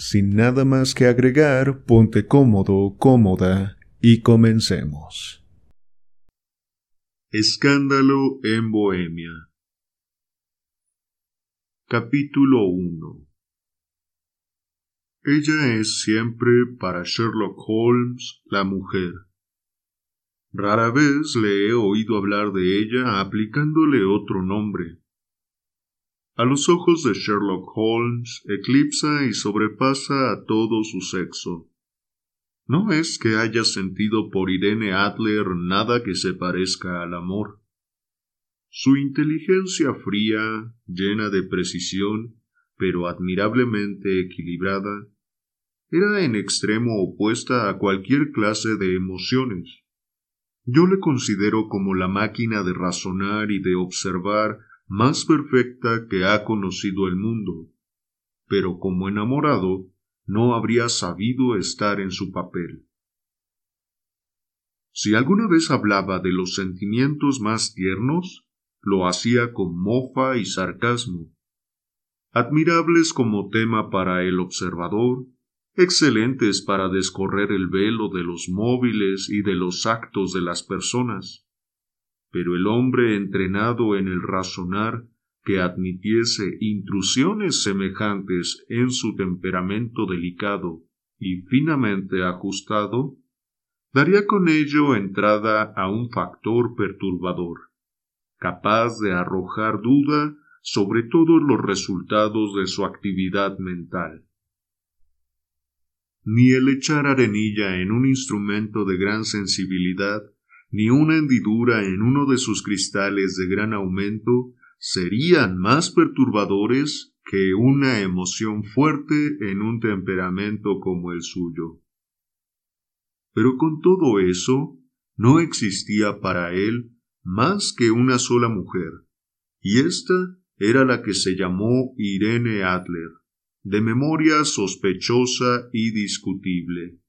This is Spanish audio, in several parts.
Sin nada más que agregar, ponte cómodo, cómoda y comencemos. Escándalo en Bohemia Capítulo 1 Ella es siempre para Sherlock Holmes la mujer. Rara vez le he oído hablar de ella aplicándole otro nombre. A los ojos de Sherlock Holmes eclipsa y sobrepasa a todo su sexo. No es que haya sentido por Irene Adler nada que se parezca al amor. Su inteligencia fría, llena de precisión, pero admirablemente equilibrada, era en extremo opuesta a cualquier clase de emociones. Yo le considero como la máquina de razonar y de observar más perfecta que ha conocido el mundo, pero como enamorado no habría sabido estar en su papel. Si alguna vez hablaba de los sentimientos más tiernos, lo hacía con mofa y sarcasmo, admirables como tema para el observador, excelentes para descorrer el velo de los móviles y de los actos de las personas, pero el hombre entrenado en el razonar que admitiese intrusiones semejantes en su temperamento delicado y finamente ajustado, daría con ello entrada a un factor perturbador, capaz de arrojar duda sobre todos los resultados de su actividad mental. Ni el echar arenilla en un instrumento de gran sensibilidad ni una hendidura en uno de sus cristales de gran aumento serían más perturbadores que una emoción fuerte en un temperamento como el suyo. Pero con todo eso, no existía para él más que una sola mujer, y ésta era la que se llamó Irene Adler, de memoria sospechosa y discutible.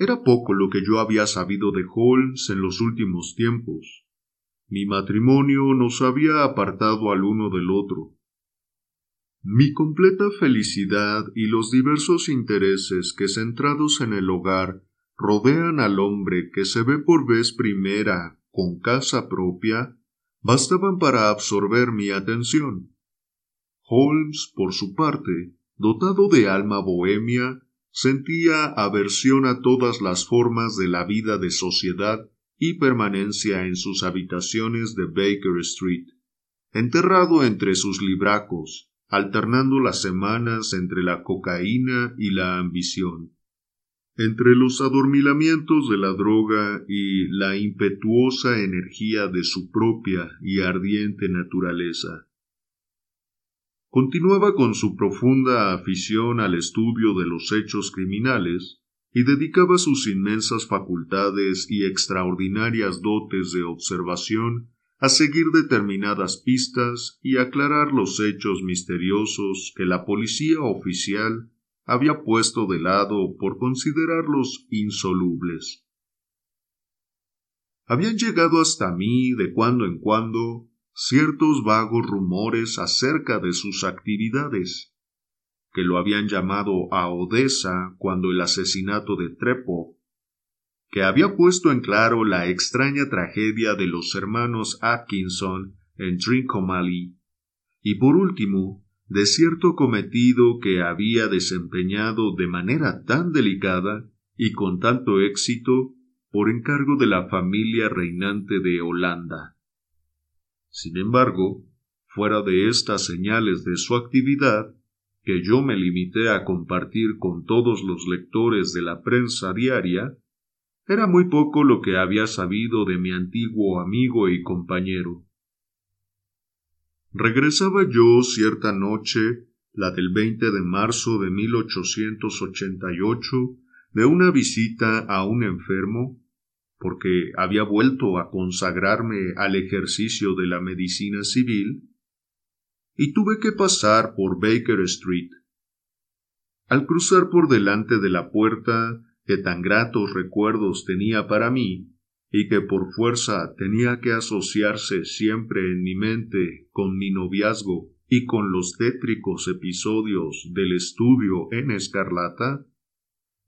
Era poco lo que yo había sabido de Holmes en los últimos tiempos. Mi matrimonio nos había apartado al uno del otro. Mi completa felicidad y los diversos intereses que centrados en el hogar rodean al hombre que se ve por vez primera con casa propia, bastaban para absorber mi atención. Holmes, por su parte, dotado de alma bohemia, sentía aversión a todas las formas de la vida de sociedad y permanencia en sus habitaciones de Baker Street, enterrado entre sus libracos, alternando las semanas entre la cocaína y la ambición, entre los adormilamientos de la droga y la impetuosa energía de su propia y ardiente naturaleza. Continuaba con su profunda afición al estudio de los hechos criminales y dedicaba sus inmensas facultades y extraordinarias dotes de observación a seguir determinadas pistas y aclarar los hechos misteriosos que la policía oficial había puesto de lado por considerarlos insolubles. Habían llegado hasta mí de cuando en cuando ciertos vagos rumores acerca de sus actividades, que lo habían llamado a Odessa cuando el asesinato de Trepov, que había puesto en claro la extraña tragedia de los hermanos Atkinson en Trincomalee, y por último, de cierto cometido que había desempeñado de manera tan delicada y con tanto éxito por encargo de la familia reinante de Holanda. Sin embargo, fuera de estas señales de su actividad, que yo me limité a compartir con todos los lectores de la prensa diaria, era muy poco lo que había sabido de mi antiguo amigo y compañero. Regresaba yo cierta noche la del 20 de marzo de 1888, de una visita a un enfermo, porque había vuelto a consagrarme al ejercicio de la medicina civil, y tuve que pasar por Baker Street. Al cruzar por delante de la puerta que tan gratos recuerdos tenía para mí, y que por fuerza tenía que asociarse siempre en mi mente con mi noviazgo y con los tétricos episodios del estudio en escarlata,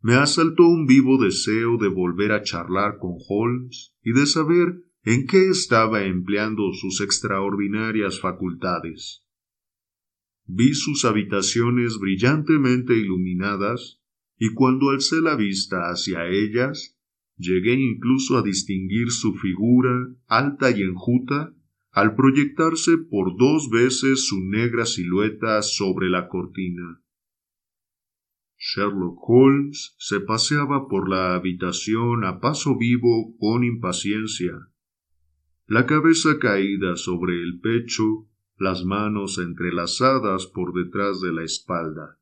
me asaltó un vivo deseo de volver a charlar con Holmes y de saber en qué estaba empleando sus extraordinarias facultades. Vi sus habitaciones brillantemente iluminadas, y cuando alcé la vista hacia ellas, Llegué incluso a distinguir su figura alta y enjuta al proyectarse por dos veces su negra silueta sobre la cortina. Sherlock Holmes se paseaba por la habitación a paso vivo con impaciencia, la cabeza caída sobre el pecho, las manos entrelazadas por detrás de la espalda.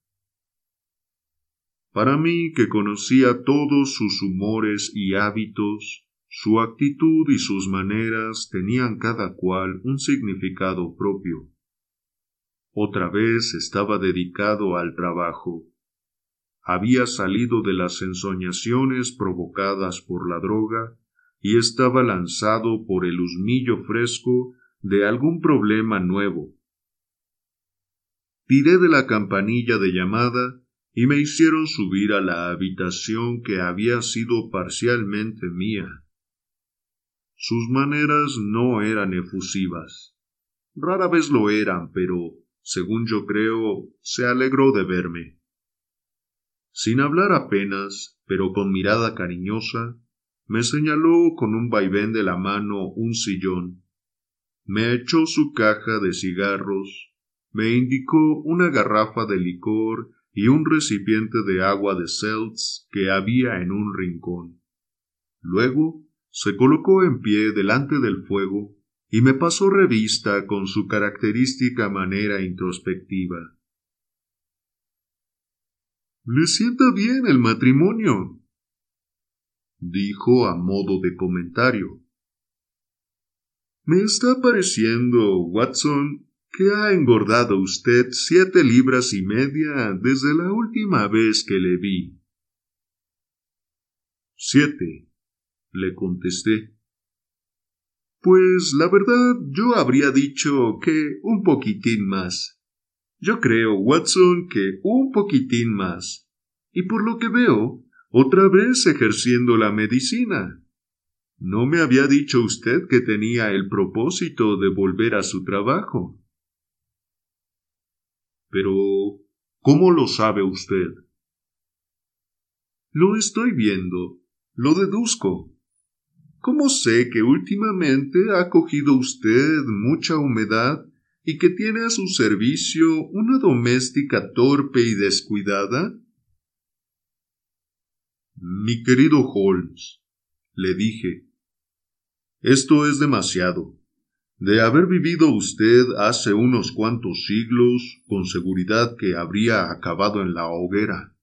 Para mí, que conocía todos sus humores y hábitos, su actitud y sus maneras tenían cada cual un significado propio. Otra vez estaba dedicado al trabajo. Había salido de las ensoñaciones provocadas por la droga y estaba lanzado por el husmillo fresco de algún problema nuevo. Tiré de la campanilla de llamada y me hicieron subir a la habitación que había sido parcialmente mía. Sus maneras no eran efusivas. Rara vez lo eran, pero, según yo creo, se alegró de verme. Sin hablar apenas, pero con mirada cariñosa, me señaló con un vaivén de la mano un sillón, me echó su caja de cigarros, me indicó una garrafa de licor y un recipiente de agua de Seltz que había en un rincón. Luego se colocó en pie delante del fuego y me pasó revista con su característica manera introspectiva. Le sienta bien el matrimonio, dijo a modo de comentario. Me está pareciendo, Watson, que ha engordado usted siete libras y media desde la última vez que le vi. Siete, le contesté. Pues la verdad yo habría dicho que un poquitín más. Yo creo, Watson, que un poquitín más. Y por lo que veo, otra vez ejerciendo la medicina. ¿No me había dicho usted que tenía el propósito de volver a su trabajo? Pero, ¿cómo lo sabe usted? Lo estoy viendo, lo deduzco. ¿Cómo sé que últimamente ha cogido usted mucha humedad y que tiene a su servicio una doméstica torpe y descuidada? Mi querido Holmes, le dije, esto es demasiado. De haber vivido usted hace unos cuantos siglos, con seguridad que habría acabado en la hoguera.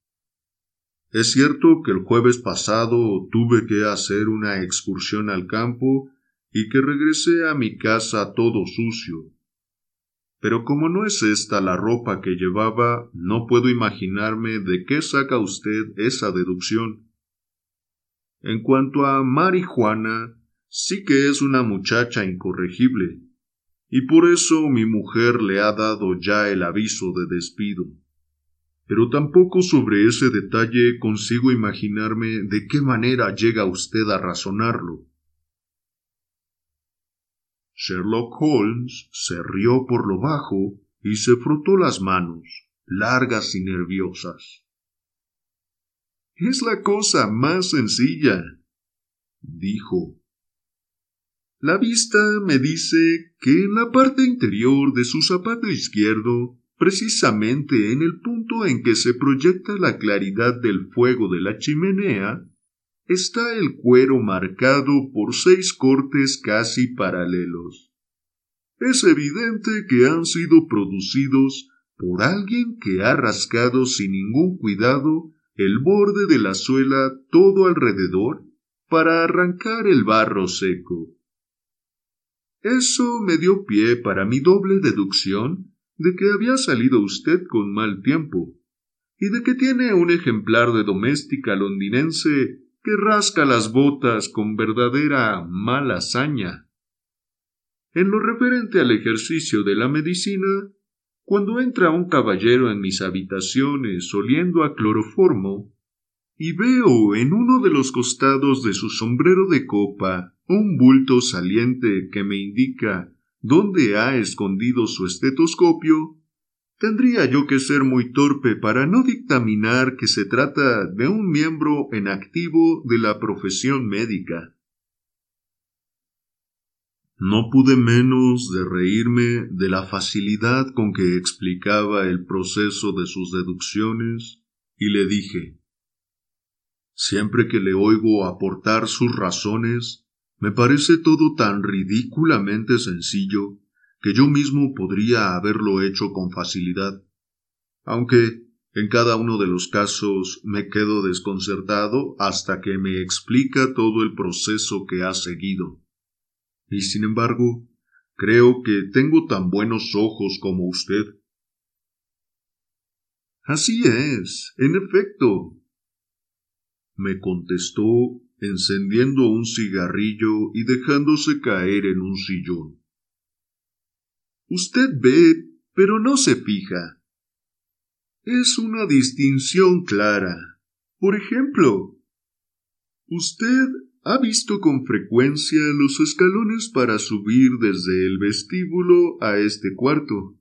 Es cierto que el jueves pasado tuve que hacer una excursión al campo y que regresé a mi casa todo sucio. Pero como no es esta la ropa que llevaba, no puedo imaginarme de qué saca usted esa deducción. En cuanto a marihuana, sí que es una muchacha incorregible, y por eso mi mujer le ha dado ya el aviso de despido. Pero tampoco sobre ese detalle consigo imaginarme de qué manera llega usted a razonarlo. Sherlock Holmes se rió por lo bajo y se frotó las manos, largas y nerviosas. Es la cosa más sencilla, dijo la vista me dice que en la parte interior de su zapato izquierdo, precisamente en el punto en que se proyecta la claridad del fuego de la chimenea, está el cuero marcado por seis cortes casi paralelos. Es evidente que han sido producidos por alguien que ha rascado sin ningún cuidado el borde de la suela todo alrededor para arrancar el barro seco. Eso me dio pie para mi doble deducción de que había salido usted con mal tiempo, y de que tiene un ejemplar de doméstica londinense que rasca las botas con verdadera mala hazaña. En lo referente al ejercicio de la medicina, cuando entra un caballero en mis habitaciones oliendo a cloroformo, y veo en uno de los costados de su sombrero de copa un bulto saliente que me indica dónde ha escondido su estetoscopio, tendría yo que ser muy torpe para no dictaminar que se trata de un miembro en activo de la profesión médica. No pude menos de reírme de la facilidad con que explicaba el proceso de sus deducciones y le dije Siempre que le oigo aportar sus razones, me parece todo tan ridículamente sencillo que yo mismo podría haberlo hecho con facilidad, aunque en cada uno de los casos me quedo desconcertado hasta que me explica todo el proceso que ha seguido. Y sin embargo, creo que tengo tan buenos ojos como usted. Así es, en efecto, me contestó encendiendo un cigarrillo y dejándose caer en un sillón. Usted ve, pero no se fija. Es una distinción clara. Por ejemplo, usted ha visto con frecuencia los escalones para subir desde el vestíbulo a este cuarto.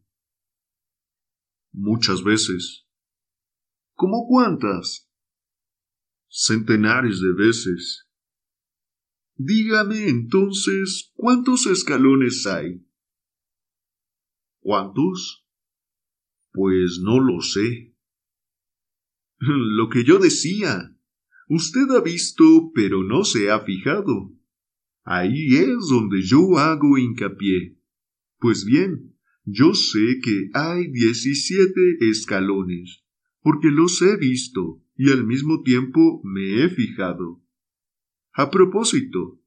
Muchas veces. ¿Cómo cuántas? Centenares de veces. Dígame entonces cuántos escalones hay. ¿Cuántos? Pues no lo sé. Lo que yo decía. Usted ha visto, pero no se ha fijado. Ahí es donde yo hago hincapié. Pues bien, yo sé que hay diecisiete escalones, porque los he visto y al mismo tiempo me he fijado. A propósito,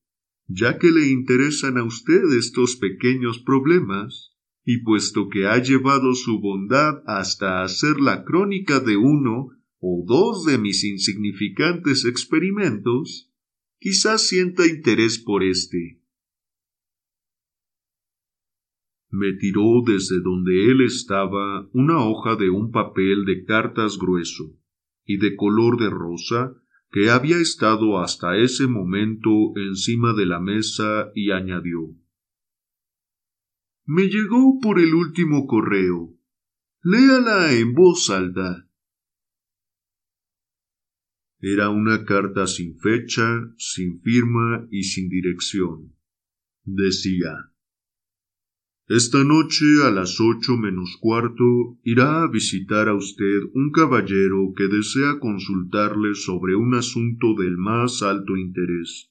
ya que le interesan a usted estos pequeños problemas, y puesto que ha llevado su bondad hasta hacer la crónica de uno o dos de mis insignificantes experimentos, quizás sienta interés por éste. Me tiró desde donde él estaba una hoja de un papel de cartas grueso y de color de rosa que había estado hasta ese momento encima de la mesa y añadió me llegó por el último correo. Léala en voz alta. Era una carta sin fecha, sin firma y sin dirección. Decía Esta noche a las ocho menos cuarto irá a visitar a usted un caballero que desea consultarle sobre un asunto del más alto interés.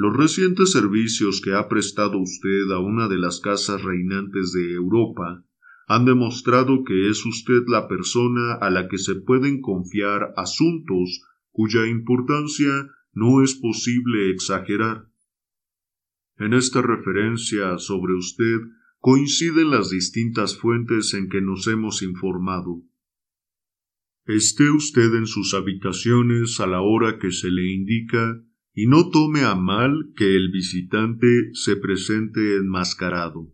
Los recientes servicios que ha prestado usted a una de las casas reinantes de Europa han demostrado que es usted la persona a la que se pueden confiar asuntos cuya importancia no es posible exagerar. En esta referencia sobre usted coinciden las distintas fuentes en que nos hemos informado. Esté usted en sus habitaciones a la hora que se le indica y no tome a mal que el visitante se presente enmascarado.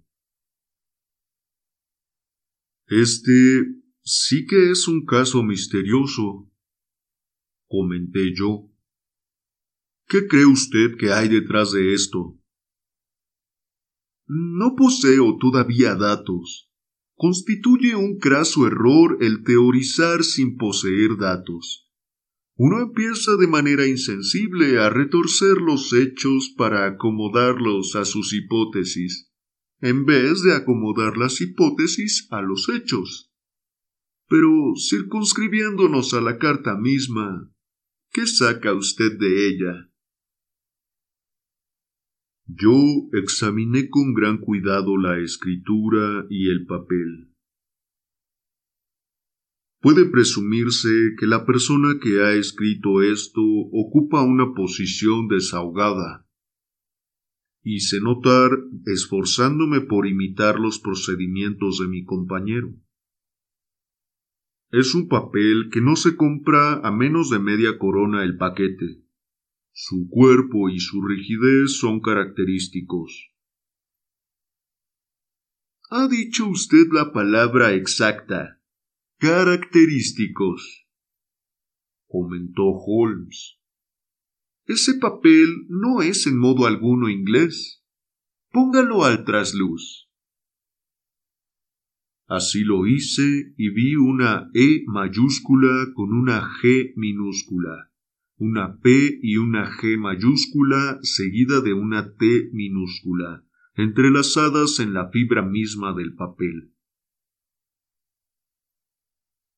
Este sí que es un caso misterioso, comenté yo. ¿Qué cree usted que hay detrás de esto? No poseo todavía datos. Constituye un craso error el teorizar sin poseer datos uno empieza de manera insensible a retorcer los hechos para acomodarlos a sus hipótesis, en vez de acomodar las hipótesis a los hechos. Pero circunscribiéndonos a la carta misma, ¿qué saca usted de ella? Yo examiné con gran cuidado la escritura y el papel. Puede presumirse que la persona que ha escrito esto ocupa una posición desahogada. Hice notar esforzándome por imitar los procedimientos de mi compañero. Es un papel que no se compra a menos de media corona el paquete. Su cuerpo y su rigidez son característicos. Ha dicho usted la palabra exacta. Característicos. comentó Holmes. Ese papel no es en modo alguno inglés. Póngalo al trasluz. Así lo hice y vi una E mayúscula con una G minúscula una P y una G mayúscula seguida de una T minúscula, entrelazadas en la fibra misma del papel.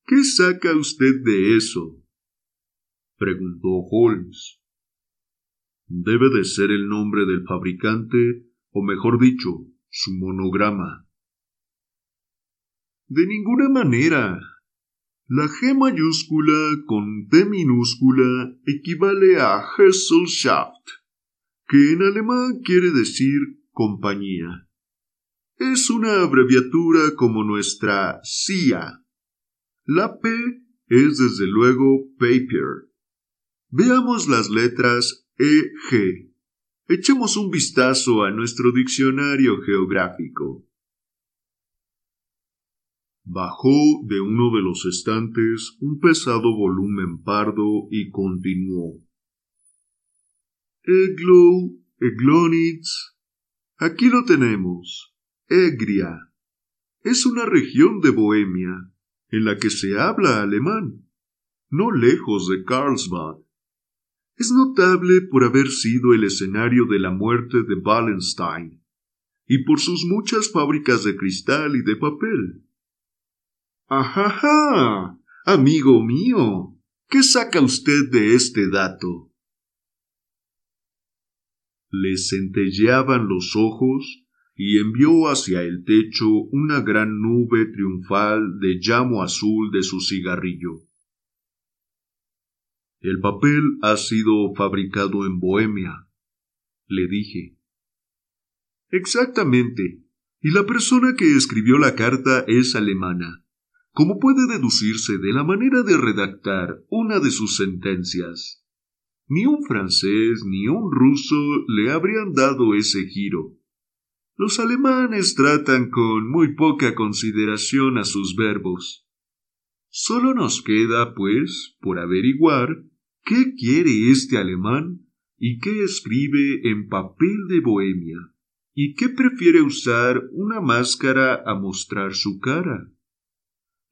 ¿Qué saca usted de eso? preguntó Holmes. Debe de ser el nombre del fabricante, o mejor dicho, su monograma. De ninguna manera, la G mayúscula con T minúscula equivale a Gesellschaft, que en alemán quiere decir compañía. Es una abreviatura como nuestra CIA. La P es desde luego paper. Veamos las letras EG. Echemos un vistazo a nuestro diccionario geográfico. Bajó de uno de los estantes un pesado volumen pardo y continuó. Eglo, Eglonitz. Aquí lo tenemos. Egria. Es una región de Bohemia en la que se habla alemán, no lejos de Karlsbad. Es notable por haber sido el escenario de la muerte de Wallenstein y por sus muchas fábricas de cristal y de papel. Ajaja. Amigo mío. ¿Qué saca usted de este dato? Le centelleaban los ojos y envió hacia el techo una gran nube triunfal de llamo azul de su cigarrillo. El papel ha sido fabricado en Bohemia, le dije. Exactamente. Y la persona que escribió la carta es alemana como puede deducirse de la manera de redactar una de sus sentencias. Ni un francés ni un ruso le habrían dado ese giro. Los alemanes tratan con muy poca consideración a sus verbos. Solo nos queda, pues, por averiguar qué quiere este alemán y qué escribe en papel de Bohemia, y qué prefiere usar una máscara a mostrar su cara.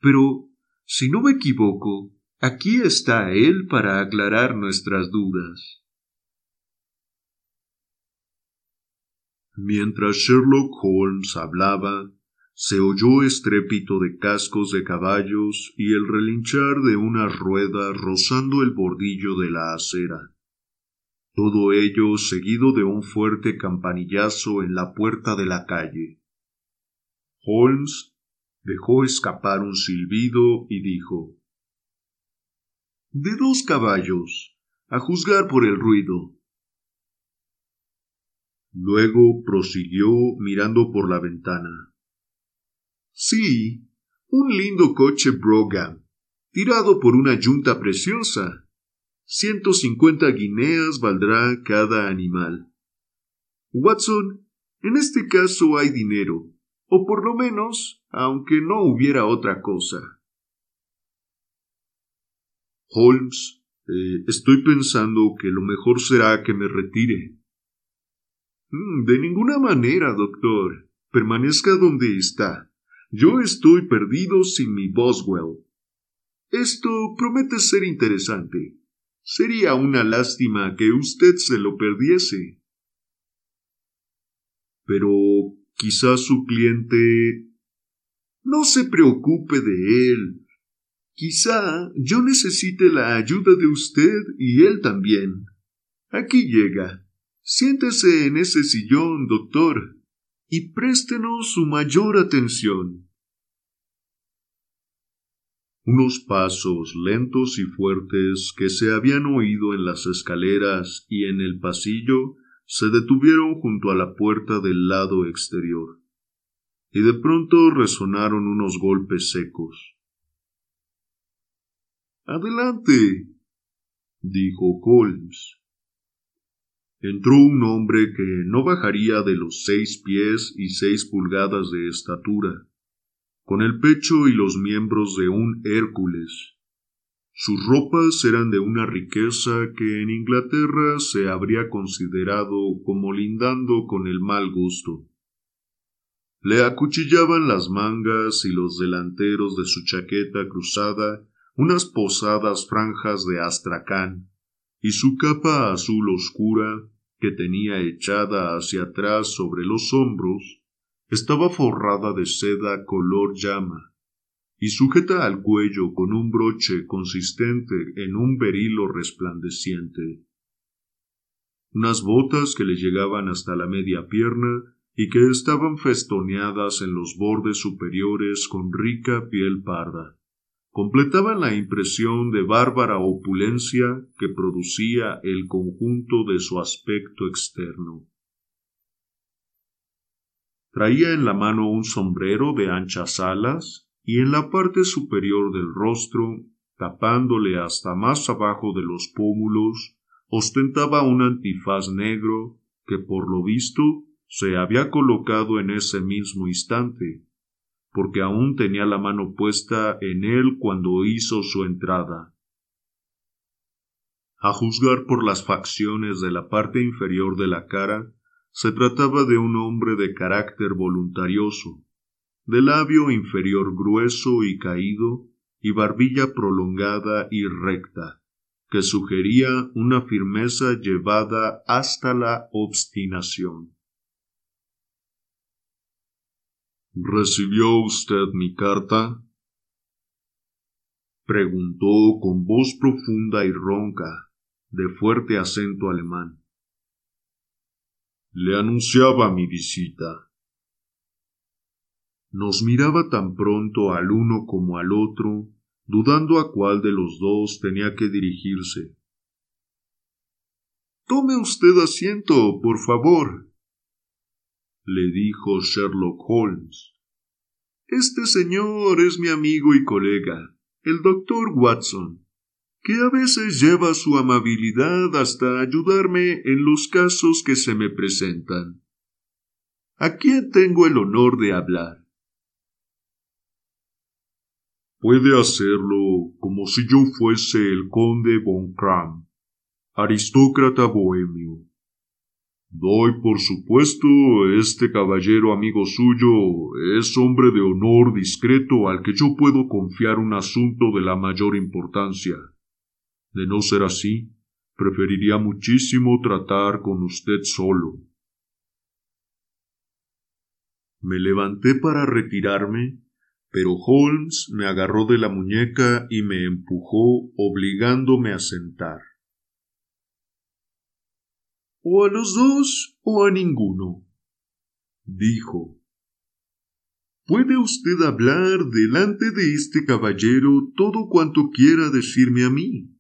Pero, si no me equivoco, aquí está él para aclarar nuestras dudas. Mientras Sherlock Holmes hablaba, se oyó estrépito de cascos de caballos y el relinchar de una rueda rozando el bordillo de la acera. Todo ello seguido de un fuerte campanillazo en la puerta de la calle. Holmes dejó escapar un silbido y dijo De dos caballos, a juzgar por el ruido. Luego prosiguió mirando por la ventana. Sí, un lindo coche Brougham, tirado por una yunta preciosa. Ciento cincuenta guineas valdrá cada animal. Watson, en este caso hay dinero o por lo menos, aunque no hubiera otra cosa. Holmes, eh, estoy pensando que lo mejor será que me retire. Mm, de ninguna manera, doctor. Permanezca donde está. Yo estoy perdido sin mi Boswell. Esto promete ser interesante. Sería una lástima que usted se lo perdiese. Pero Quizás su cliente... No se preocupe de él. Quizá yo necesite la ayuda de usted y él también. Aquí llega. Siéntese en ese sillón, doctor, y préstenos su mayor atención. Unos pasos lentos y fuertes que se habían oído en las escaleras y en el pasillo se detuvieron junto a la puerta del lado exterior, y de pronto resonaron unos golpes secos. Adelante, dijo Holmes. Entró un hombre que no bajaría de los seis pies y seis pulgadas de estatura, con el pecho y los miembros de un Hércules. Sus ropas eran de una riqueza que en Inglaterra se habría considerado como lindando con el mal gusto. Le acuchillaban las mangas y los delanteros de su chaqueta cruzada unas posadas franjas de astracán, y su capa azul oscura, que tenía echada hacia atrás sobre los hombros, estaba forrada de seda color llama, y sujeta al cuello con un broche consistente en un berilo resplandeciente. Unas botas que le llegaban hasta la media pierna y que estaban festoneadas en los bordes superiores con rica piel parda completaban la impresión de bárbara opulencia que producía el conjunto de su aspecto externo. Traía en la mano un sombrero de anchas alas y en la parte superior del rostro, tapándole hasta más abajo de los pómulos, ostentaba un antifaz negro que por lo visto se había colocado en ese mismo instante porque aún tenía la mano puesta en él cuando hizo su entrada. A juzgar por las facciones de la parte inferior de la cara, se trataba de un hombre de carácter voluntarioso, de labio inferior grueso y caído, y barbilla prolongada y recta, que sugería una firmeza llevada hasta la obstinación. ¿Recibió usted mi carta? preguntó con voz profunda y ronca, de fuerte acento alemán. Le anunciaba mi visita. Nos miraba tan pronto al uno como al otro, dudando a cuál de los dos tenía que dirigirse. Tome usted asiento, por favor, le dijo Sherlock Holmes. Este señor es mi amigo y colega, el doctor Watson, que a veces lleva su amabilidad hasta ayudarme en los casos que se me presentan. ¿A quién tengo el honor de hablar? Puede hacerlo como si yo fuese el conde von Kram, aristócrata bohemio, Doy por supuesto, este caballero amigo suyo es hombre de honor discreto al que yo puedo confiar un asunto de la mayor importancia. De no ser así, preferiría muchísimo tratar con usted solo. Me levanté para retirarme, pero Holmes me agarró de la muñeca y me empujó obligándome a sentar o a los dos o a ninguno. Dijo. Puede usted hablar delante de este caballero todo cuanto quiera decirme a mí.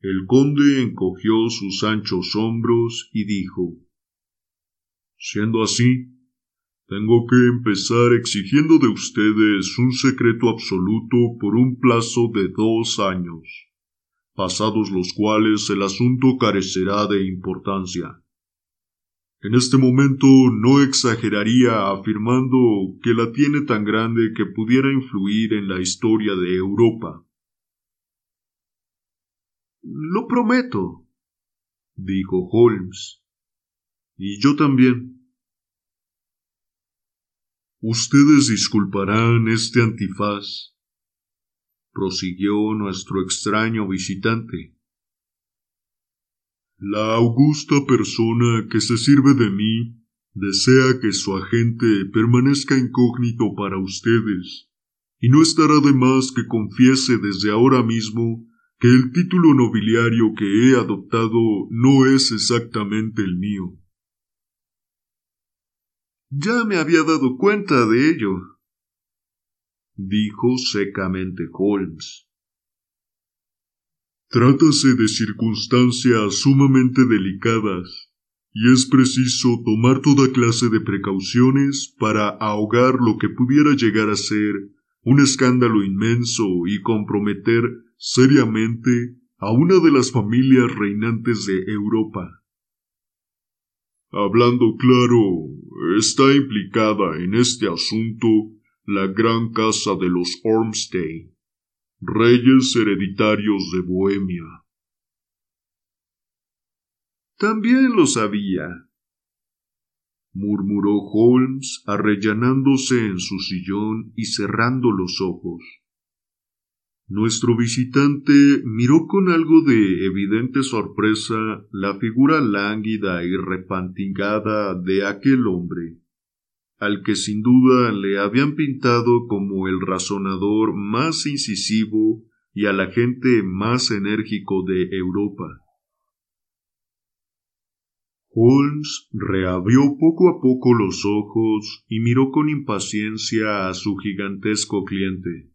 El conde encogió sus anchos hombros y dijo Siendo así, tengo que empezar exigiendo de ustedes un secreto absoluto por un plazo de dos años pasados los cuales el asunto carecerá de importancia. En este momento no exageraría afirmando que la tiene tan grande que pudiera influir en la historia de Europa. Lo prometo, dijo Holmes. Y yo también. Ustedes disculparán este antifaz prosiguió nuestro extraño visitante. La augusta persona que se sirve de mí desea que su agente permanezca incógnito para ustedes, y no estará de más que confiese desde ahora mismo que el título nobiliario que he adoptado no es exactamente el mío. Ya me había dado cuenta de ello, dijo secamente Holmes. Trátase de circunstancias sumamente delicadas, y es preciso tomar toda clase de precauciones para ahogar lo que pudiera llegar a ser un escándalo inmenso y comprometer seriamente a una de las familias reinantes de Europa. Hablando claro, está implicada en este asunto la gran casa de los Ormstein, reyes hereditarios de Bohemia. También lo sabía, murmuró Holmes arrellanándose en su sillón y cerrando los ojos. Nuestro visitante miró con algo de evidente sorpresa la figura lánguida y repantigada de aquel hombre, al que sin duda le habían pintado como el razonador más incisivo y al agente más enérgico de Europa. Holmes reabrió poco a poco los ojos y miró con impaciencia a su gigantesco cliente.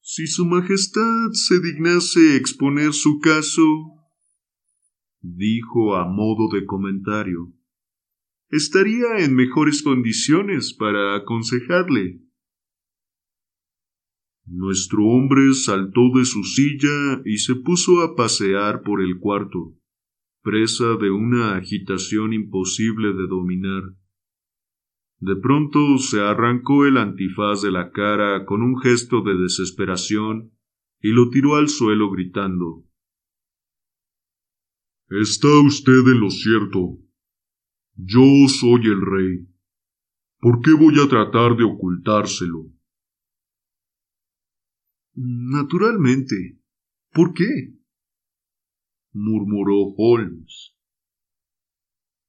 Si Su Majestad se dignase exponer su caso, dijo a modo de comentario, estaría en mejores condiciones para aconsejarle. Nuestro hombre saltó de su silla y se puso a pasear por el cuarto, presa de una agitación imposible de dominar. De pronto se arrancó el antifaz de la cara con un gesto de desesperación y lo tiró al suelo gritando Está usted en lo cierto. Yo soy el rey. ¿Por qué voy a tratar de ocultárselo? Naturalmente. ¿Por qué? murmuró Holmes.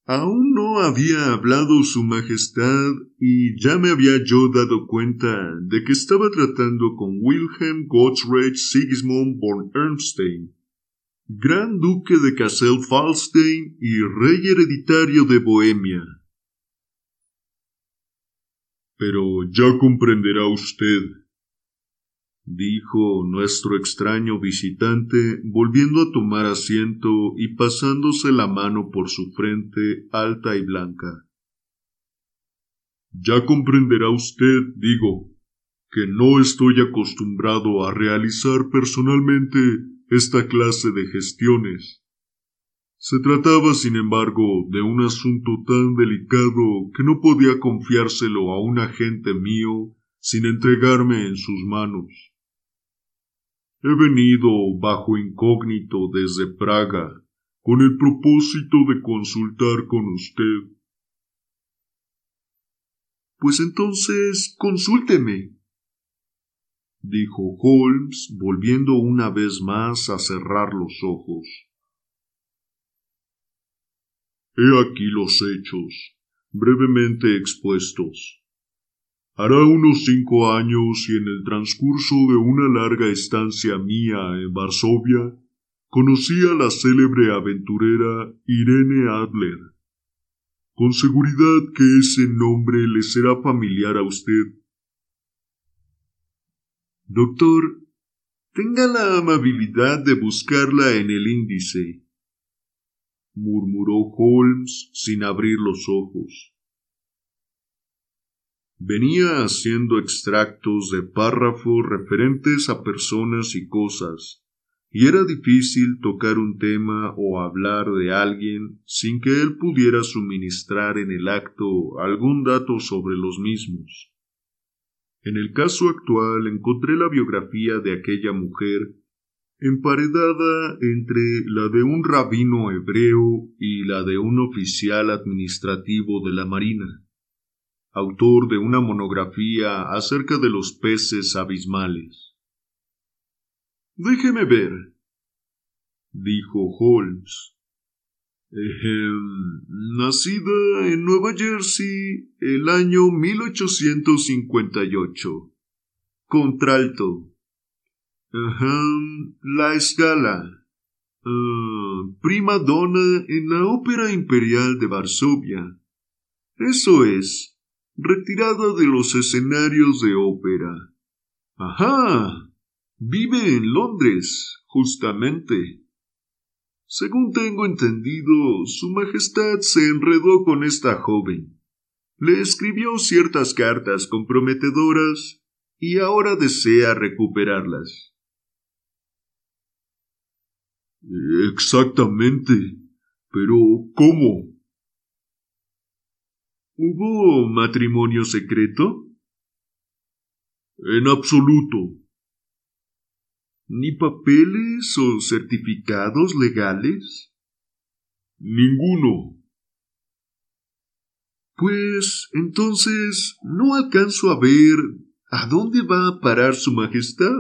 Aún no había hablado Su Majestad y ya me había yo dado cuenta de que estaba tratando con Wilhelm Gottsreich Sigismund von Ernstein, Gran Duque de Kassel-Falstein y Rey hereditario de Bohemia. Pero ya comprenderá usted dijo nuestro extraño visitante, volviendo a tomar asiento y pasándose la mano por su frente alta y blanca. Ya comprenderá usted, digo, que no estoy acostumbrado a realizar personalmente esta clase de gestiones. Se trataba, sin embargo, de un asunto tan delicado que no podía confiárselo a un agente mío sin entregarme en sus manos. He venido bajo incógnito desde Praga con el propósito de consultar con usted. Pues entonces consúlteme, dijo Holmes, volviendo una vez más a cerrar los ojos. He aquí los hechos, brevemente expuestos. Hará unos cinco años y en el transcurso de una larga estancia mía en Varsovia, conocí a la célebre aventurera Irene Adler. Con seguridad que ese nombre le será familiar a usted. Doctor, tenga la amabilidad de buscarla en el índice, murmuró Holmes sin abrir los ojos venía haciendo extractos de párrafos referentes a personas y cosas, y era difícil tocar un tema o hablar de alguien sin que él pudiera suministrar en el acto algún dato sobre los mismos. En el caso actual encontré la biografía de aquella mujer emparedada entre la de un rabino hebreo y la de un oficial administrativo de la Marina autor de una monografía acerca de los peces abismales. Déjeme ver, dijo Holmes. Nacida en Nueva Jersey el año 1858. Contralto. la escala. Ah, prima en la Ópera Imperial de Varsovia. Eso es retirada de los escenarios de ópera. Ajá. Vive en Londres, justamente. Según tengo entendido, Su Majestad se enredó con esta joven. Le escribió ciertas cartas comprometedoras y ahora desea recuperarlas. Exactamente. Pero ¿cómo? ¿Hubo matrimonio secreto? En absoluto. ¿Ni papeles o certificados legales? Ninguno. Pues entonces no alcanzo a ver a dónde va a parar su Majestad.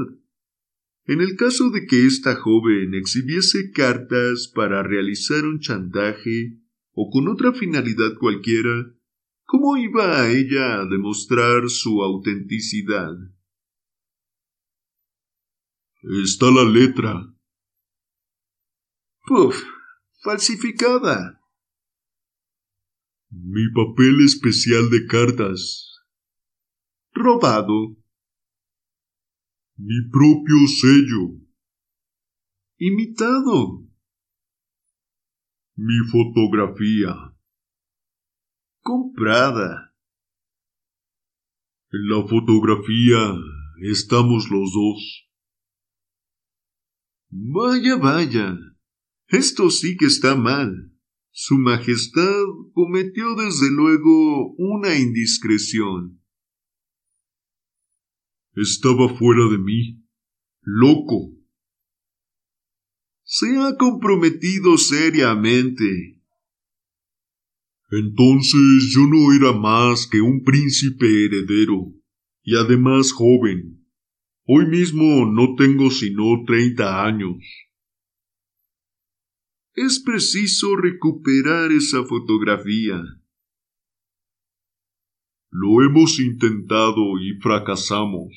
En el caso de que esta joven exhibiese cartas para realizar un chantaje o con otra finalidad cualquiera, ¿Cómo iba a ella a demostrar su autenticidad? Está la letra. Puf, falsificada. Mi papel especial de cartas. Robado. Mi propio sello. Imitado. Mi fotografía comprada. En la fotografía estamos los dos. Vaya, vaya. Esto sí que está mal. Su Majestad cometió desde luego una indiscreción. Estaba fuera de mí. Loco. Se ha comprometido seriamente entonces yo no era más que un príncipe heredero, y además joven. Hoy mismo no tengo sino treinta años. Es preciso recuperar esa fotografía. Lo hemos intentado y fracasamos.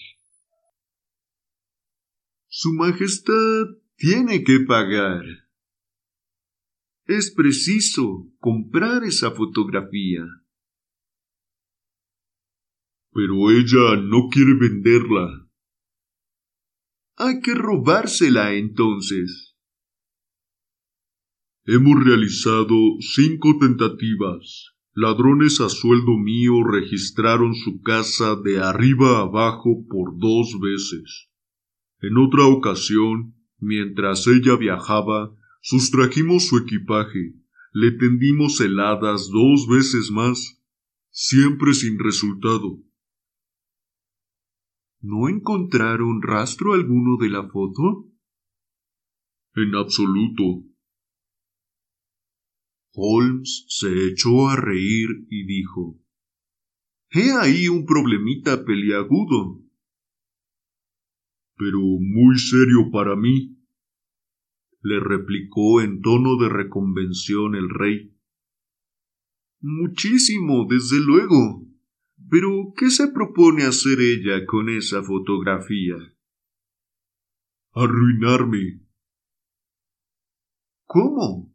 Su Majestad tiene que pagar. Es preciso comprar esa fotografía. Pero ella no quiere venderla. Hay que robársela entonces. Hemos realizado cinco tentativas. Ladrones a sueldo mío registraron su casa de arriba abajo por dos veces. En otra ocasión, mientras ella viajaba, Sustrajimos su equipaje, le tendimos heladas dos veces más, siempre sin resultado. ¿No encontraron rastro alguno de la foto? En absoluto. Holmes se echó a reír y dijo He ahí un problemita peliagudo. Pero muy serio para mí le replicó en tono de reconvención el rey. Muchísimo, desde luego. Pero, ¿qué se propone hacer ella con esa fotografía? Arruinarme. ¿Cómo?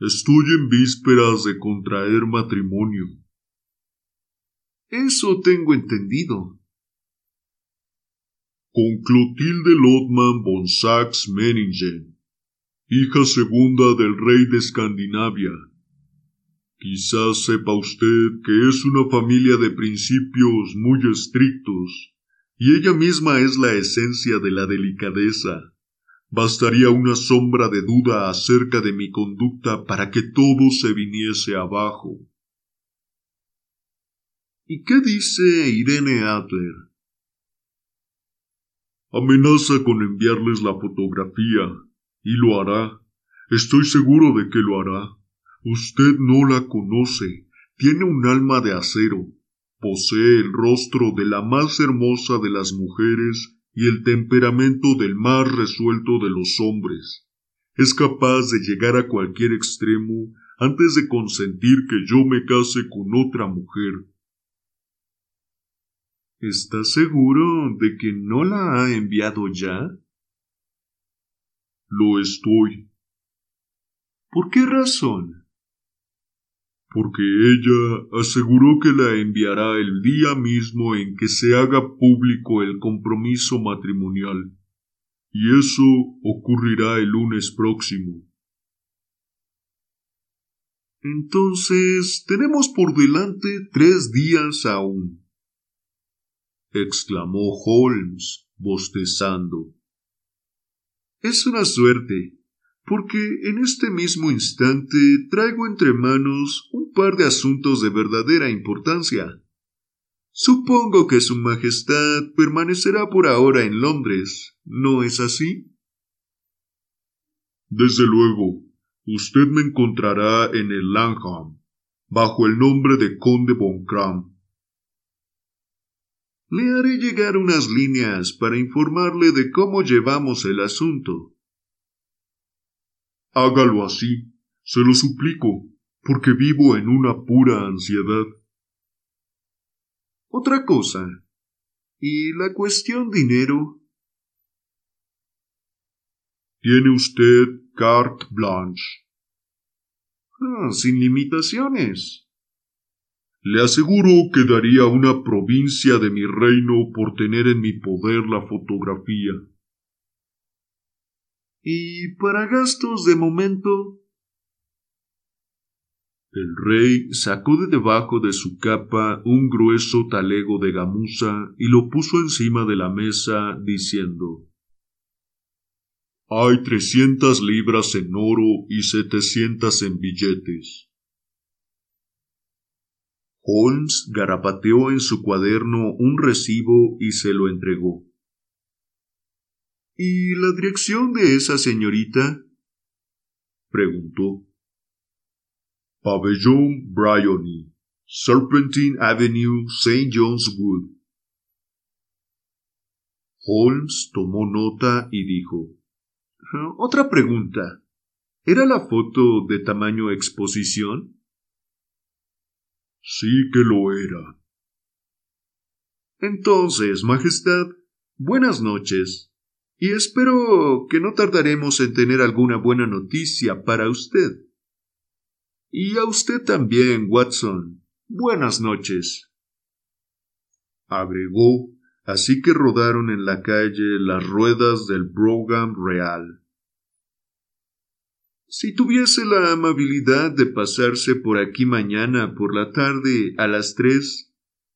Estoy en vísperas de contraer matrimonio. Eso tengo entendido con Clotilde Lodman von Saxe Meningen, hija segunda del rey de Escandinavia. Quizás sepa usted que es una familia de principios muy estrictos, y ella misma es la esencia de la delicadeza. Bastaría una sombra de duda acerca de mi conducta para que todo se viniese abajo. ¿Y qué dice Irene Adler? Amenaza con enviarles la fotografía, y lo hará. Estoy seguro de que lo hará. Usted no la conoce. Tiene un alma de acero. Posee el rostro de la más hermosa de las mujeres y el temperamento del más resuelto de los hombres. Es capaz de llegar a cualquier extremo antes de consentir que yo me case con otra mujer. ¿Estás seguro de que no la ha enviado ya? Lo estoy. ¿Por qué razón? Porque ella aseguró que la enviará el día mismo en que se haga público el compromiso matrimonial, y eso ocurrirá el lunes próximo. Entonces tenemos por delante tres días aún, exclamó Holmes, bostezando. Es una suerte, porque en este mismo instante traigo entre manos un par de asuntos de verdadera importancia. Supongo que Su Majestad permanecerá por ahora en Londres, ¿no es así? Desde luego, usted me encontrará en el Langham, bajo el nombre de Conde Von Kram. Le haré llegar unas líneas para informarle de cómo llevamos el asunto. Hágalo así, se lo suplico, porque vivo en una pura ansiedad. Otra cosa. ¿Y la cuestión dinero? Tiene usted carte blanche. Ah, sin limitaciones. Le aseguro que daría una provincia de mi reino por tener en mi poder la fotografía. ¿Y para gastos de momento? El rey sacó de debajo de su capa un grueso talego de gamuza y lo puso encima de la mesa, diciendo Hay trescientas libras en oro y setecientas en billetes. Holmes garapateó en su cuaderno un recibo y se lo entregó. ¿Y la dirección de esa señorita? preguntó. Pabellón Bryony, Serpentine Avenue, St. John's Wood. Holmes tomó nota y dijo Otra pregunta. ¿Era la foto de tamaño exposición? Sí que lo era. Entonces, Majestad, buenas noches y espero que no tardaremos en tener alguna buena noticia para usted. Y a usted también, Watson. Buenas noches. Agregó, así que rodaron en la calle las ruedas del Brougham Real. Si tuviese la amabilidad de pasarse por aquí mañana por la tarde a las tres,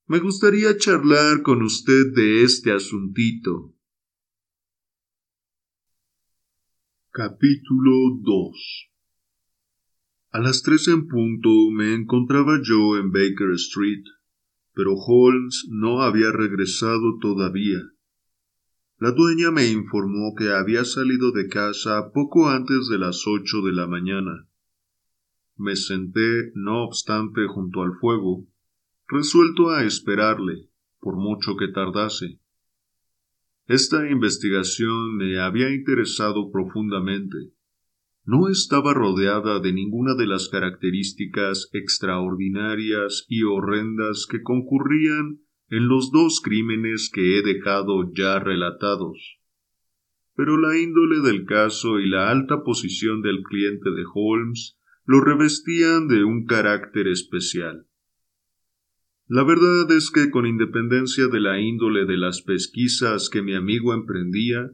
me gustaría charlar con usted de este asuntito. Capítulo 2 A las tres en punto me encontraba yo en Baker Street, pero Holmes no había regresado todavía. La dueña me informó que había salido de casa poco antes de las ocho de la mañana. Me senté, no obstante, junto al fuego, resuelto a esperarle, por mucho que tardase. Esta investigación me había interesado profundamente. No estaba rodeada de ninguna de las características extraordinarias y horrendas que concurrían en los dos crímenes que he dejado ya relatados. Pero la índole del caso y la alta posición del cliente de Holmes lo revestían de un carácter especial. La verdad es que con independencia de la índole de las pesquisas que mi amigo emprendía,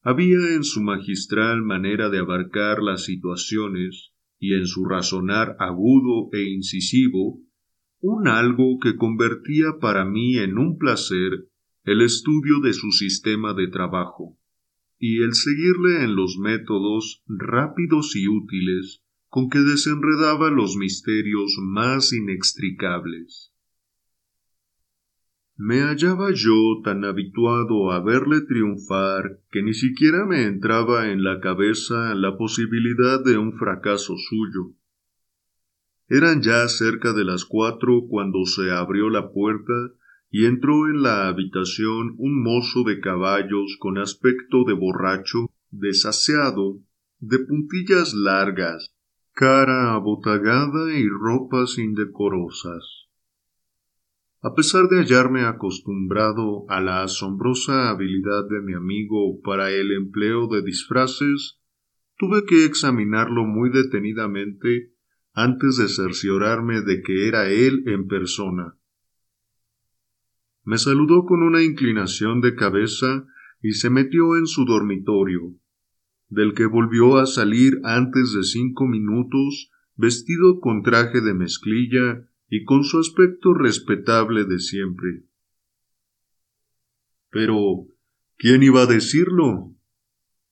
había en su magistral manera de abarcar las situaciones y en su razonar agudo e incisivo un algo que convertía para mí en un placer el estudio de su sistema de trabajo y el seguirle en los métodos rápidos y útiles con que desenredaba los misterios más inextricables. Me hallaba yo tan habituado a verle triunfar que ni siquiera me entraba en la cabeza la posibilidad de un fracaso suyo. Eran ya cerca de las cuatro cuando se abrió la puerta y entró en la habitación un mozo de caballos con aspecto de borracho, desaseado, de puntillas largas, cara abotagada y ropas indecorosas. A pesar de hallarme acostumbrado a la asombrosa habilidad de mi amigo para el empleo de disfraces, tuve que examinarlo muy detenidamente antes de cerciorarme de que era él en persona. Me saludó con una inclinación de cabeza y se metió en su dormitorio, del que volvió a salir antes de cinco minutos, vestido con traje de mezclilla y con su aspecto respetable de siempre. Pero, ¿quién iba a decirlo?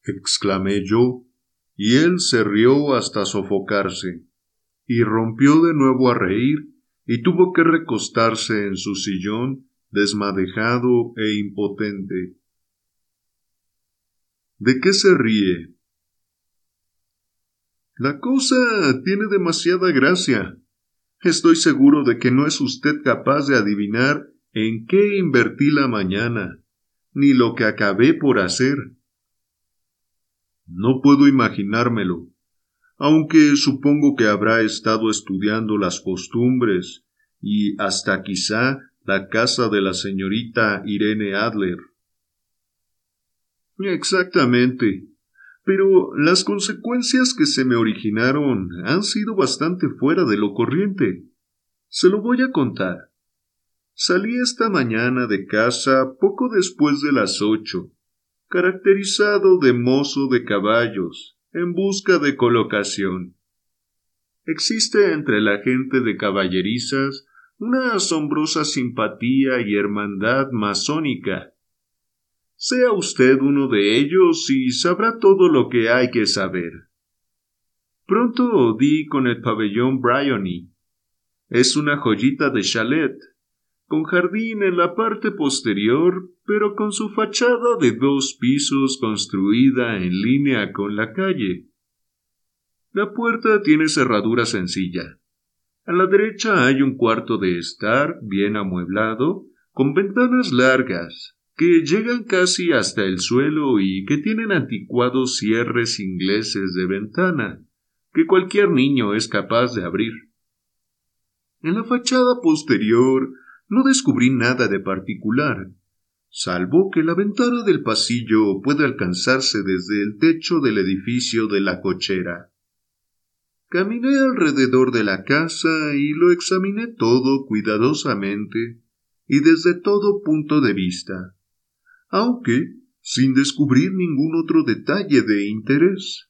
exclamé yo, y él se rió hasta sofocarse, y rompió de nuevo a reír, y tuvo que recostarse en su sillón, desmadejado e impotente. ¿De qué se ríe? La cosa tiene demasiada gracia. Estoy seguro de que no es usted capaz de adivinar en qué invertí la mañana, ni lo que acabé por hacer. No puedo imaginármelo, aunque supongo que habrá estado estudiando las costumbres y hasta quizá la casa de la señorita Irene Adler. Exactamente. Pero las consecuencias que se me originaron han sido bastante fuera de lo corriente. Se lo voy a contar. Salí esta mañana de casa poco después de las ocho, caracterizado de mozo de caballos, en busca de colocación. Existe entre la gente de caballerizas una asombrosa simpatía y hermandad masónica sea usted uno de ellos y sabrá todo lo que hay que saber. Pronto di con el pabellón Bryony. Es una joyita de chalet, con jardín en la parte posterior, pero con su fachada de dos pisos construida en línea con la calle. La puerta tiene cerradura sencilla. A la derecha hay un cuarto de estar bien amueblado, con ventanas largas, que llegan casi hasta el suelo y que tienen anticuados cierres ingleses de ventana, que cualquier niño es capaz de abrir. En la fachada posterior no descubrí nada de particular, salvo que la ventana del pasillo puede alcanzarse desde el techo del edificio de la cochera. Caminé alrededor de la casa y lo examiné todo cuidadosamente y desde todo punto de vista aunque sin descubrir ningún otro detalle de interés.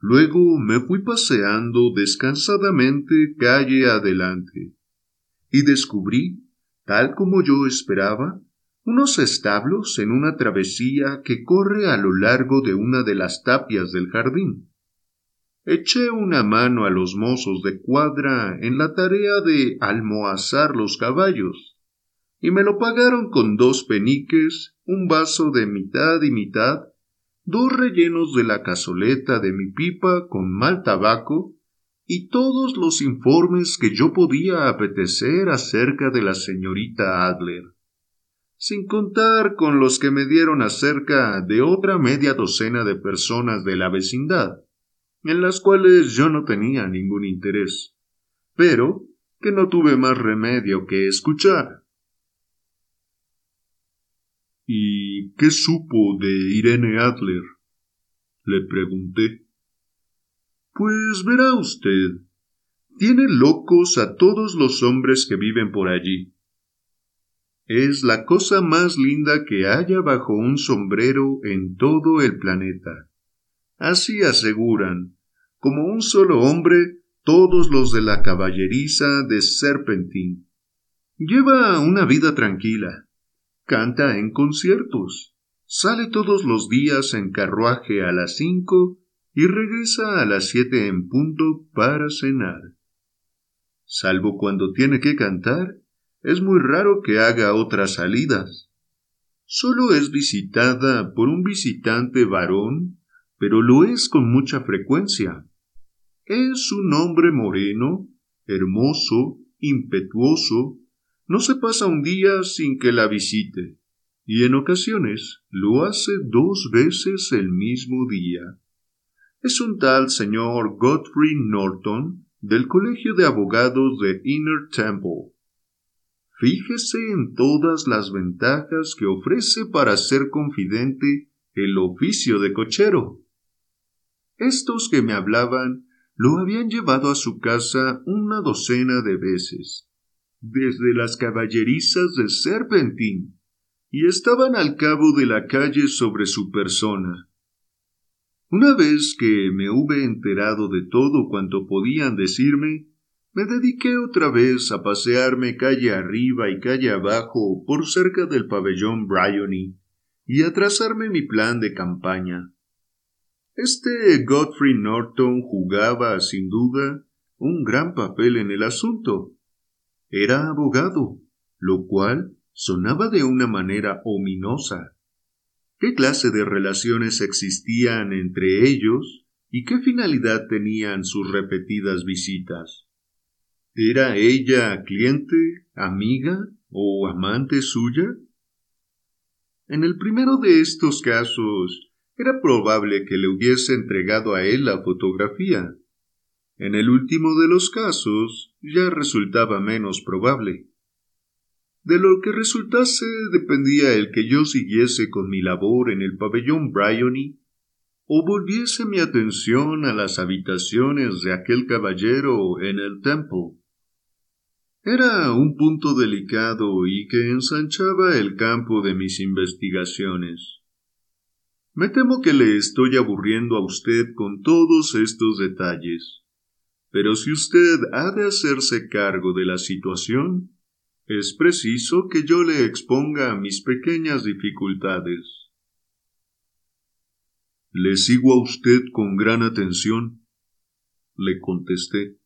Luego me fui paseando descansadamente calle adelante, y descubrí, tal como yo esperaba, unos establos en una travesía que corre a lo largo de una de las tapias del jardín. Eché una mano a los mozos de cuadra en la tarea de almohazar los caballos, y me lo pagaron con dos peniques, un vaso de mitad y mitad, dos rellenos de la cazoleta de mi pipa con mal tabaco, y todos los informes que yo podía apetecer acerca de la señorita Adler, sin contar con los que me dieron acerca de otra media docena de personas de la vecindad, en las cuales yo no tenía ningún interés, pero que no tuve más remedio que escuchar. ¿Y qué supo de Irene Adler? le pregunté. Pues verá usted, tiene locos a todos los hombres que viven por allí. Es la cosa más linda que haya bajo un sombrero en todo el planeta. Así aseguran, como un solo hombre, todos los de la caballeriza de Serpentín. Lleva una vida tranquila, canta en conciertos, sale todos los días en carruaje a las cinco y regresa a las siete en punto para cenar. Salvo cuando tiene que cantar, es muy raro que haga otras salidas. Solo es visitada por un visitante varón, pero lo es con mucha frecuencia. Es un hombre moreno, hermoso, impetuoso, no se pasa un día sin que la visite, y en ocasiones lo hace dos veces el mismo día. Es un tal señor Godfrey Norton del Colegio de Abogados de Inner Temple. Fíjese en todas las ventajas que ofrece para ser confidente el oficio de cochero. Estos que me hablaban lo habían llevado a su casa una docena de veces, desde las caballerizas de Serpentín, y estaban al cabo de la calle sobre su persona. Una vez que me hube enterado de todo cuanto podían decirme, me dediqué otra vez a pasearme calle arriba y calle abajo por cerca del pabellón Bryony y a trazarme mi plan de campaña. Este Godfrey Norton jugaba, sin duda, un gran papel en el asunto. Era abogado, lo cual sonaba de una manera ominosa. ¿Qué clase de relaciones existían entre ellos y qué finalidad tenían sus repetidas visitas? ¿Era ella cliente, amiga o amante suya? En el primero de estos casos, era probable que le hubiese entregado a él la fotografía. En el último de los casos ya resultaba menos probable. De lo que resultase dependía el que yo siguiese con mi labor en el pabellón Bryony o volviese mi atención a las habitaciones de aquel caballero en el Temple. Era un punto delicado y que ensanchaba el campo de mis investigaciones. Me temo que le estoy aburriendo a usted con todos estos detalles. Pero si usted ha de hacerse cargo de la situación, es preciso que yo le exponga mis pequeñas dificultades. Le sigo a usted con gran atención, le contesté.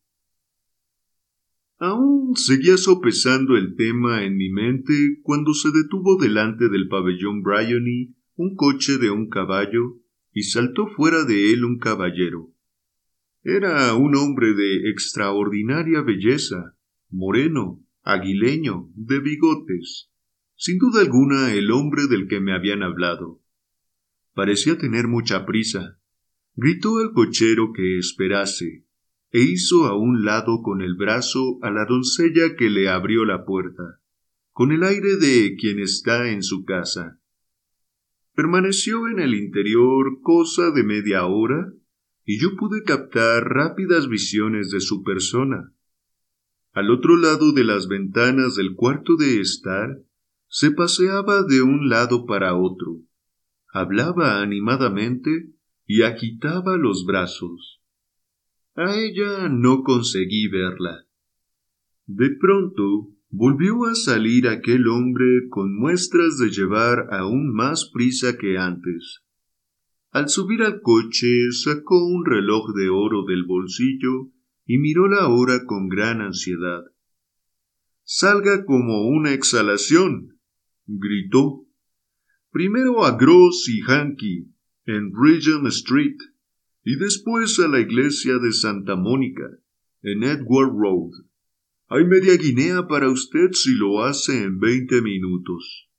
Aún seguía sopesando el tema en mi mente cuando se detuvo delante del pabellón Bryony un coche de un caballo y saltó fuera de él un caballero. Era un hombre de extraordinaria belleza, moreno, aguileño, de bigotes, sin duda alguna el hombre del que me habían hablado. Parecía tener mucha prisa. Gritó al cochero que esperase, e hizo a un lado con el brazo a la doncella que le abrió la puerta, con el aire de quien está en su casa. Permaneció en el interior cosa de media hora y yo pude captar rápidas visiones de su persona. Al otro lado de las ventanas del cuarto de estar, se paseaba de un lado para otro, hablaba animadamente y agitaba los brazos. A ella no conseguí verla. De pronto volvió a salir aquel hombre con muestras de llevar aún más prisa que antes. Al subir al coche sacó un reloj de oro del bolsillo y miró la hora con gran ansiedad. Salga como una exhalación, gritó. Primero a Gross y Hanky, en Regent Street, y después a la iglesia de Santa Mónica, en Edward Road. Hay media guinea para usted si lo hace en veinte minutos.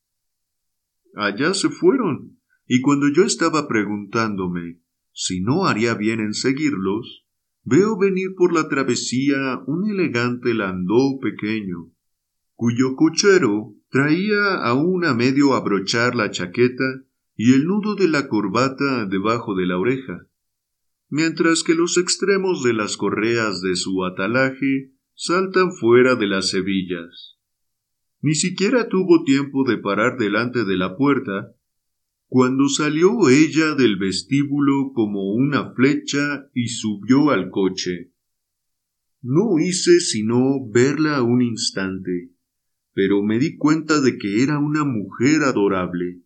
Allá se fueron, y cuando yo estaba preguntándome si no haría bien en seguirlos, veo venir por la travesía un elegante landó pequeño, cuyo cochero traía aún a medio abrochar la chaqueta y el nudo de la corbata debajo de la oreja, mientras que los extremos de las correas de su atalaje saltan fuera de las hebillas. Ni siquiera tuvo tiempo de parar delante de la puerta, cuando salió ella del vestíbulo como una flecha y subió al coche. No hice sino verla un instante, pero me di cuenta de que era una mujer adorable,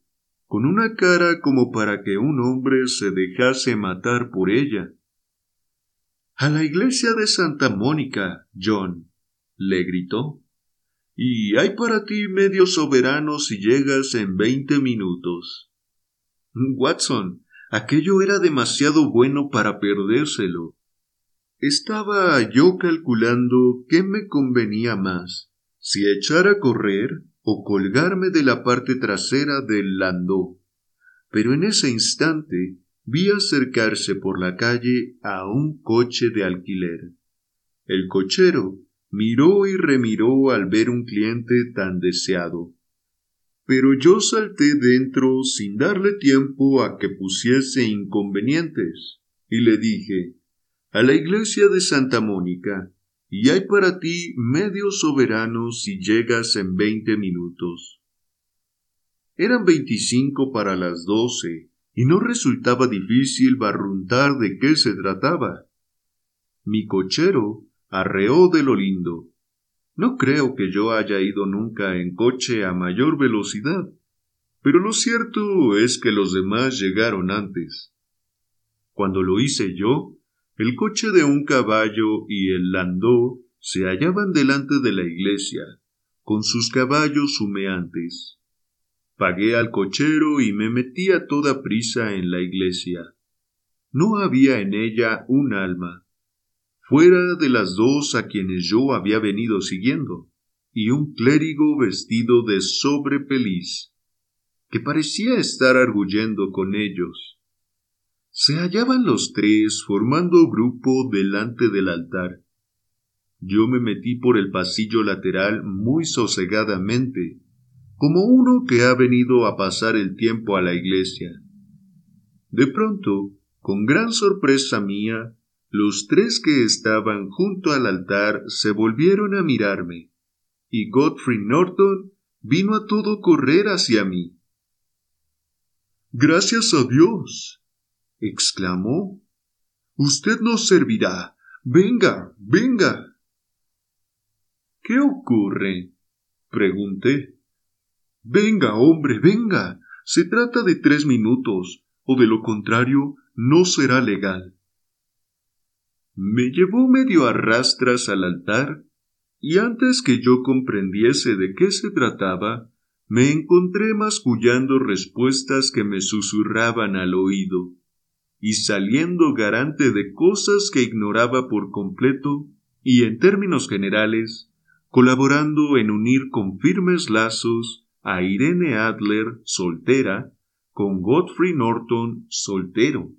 con una cara como para que un hombre se dejase matar por ella. A la iglesia de Santa Mónica, John, le gritó. Y hay para ti medio soberano si llegas en veinte minutos. Watson, aquello era demasiado bueno para perdérselo. Estaba yo calculando qué me convenía más, si echar a correr o colgarme de la parte trasera del landó. Pero en ese instante vi acercarse por la calle a un coche de alquiler. El cochero miró y remiró al ver un cliente tan deseado. Pero yo salté dentro sin darle tiempo a que pusiese inconvenientes, y le dije a la iglesia de Santa Mónica, y hay para ti medio soberano si llegas en veinte minutos. Eran veinticinco para las doce, y no resultaba difícil barruntar de qué se trataba. Mi cochero arreó de lo lindo. No creo que yo haya ido nunca en coche a mayor velocidad, pero lo cierto es que los demás llegaron antes. Cuando lo hice yo, el coche de un caballo y el landó se hallaban delante de la iglesia, con sus caballos humeantes. Pagué al cochero y me metí a toda prisa en la iglesia. No había en ella un alma, fuera de las dos a quienes yo había venido siguiendo, y un clérigo vestido de sobrepeliz, que parecía estar arguyendo con ellos. Se hallaban los tres formando grupo delante del altar. Yo me metí por el pasillo lateral muy sosegadamente, como uno que ha venido a pasar el tiempo a la iglesia. De pronto, con gran sorpresa mía, los tres que estaban junto al altar se volvieron a mirarme, y Godfrey Norton vino a todo correr hacia mí. Gracias a Dios, exclamó. Usted nos servirá. Venga, venga. ¿Qué ocurre? pregunté. Venga, hombre, venga. Se trata de tres minutos, o de lo contrario, no será legal. Me llevó medio a rastras al altar, y antes que yo comprendiese de qué se trataba, me encontré mascullando respuestas que me susurraban al oído y saliendo garante de cosas que ignoraba por completo y en términos generales, colaborando en unir con firmes lazos a Irene Adler soltera con Godfrey Norton soltero.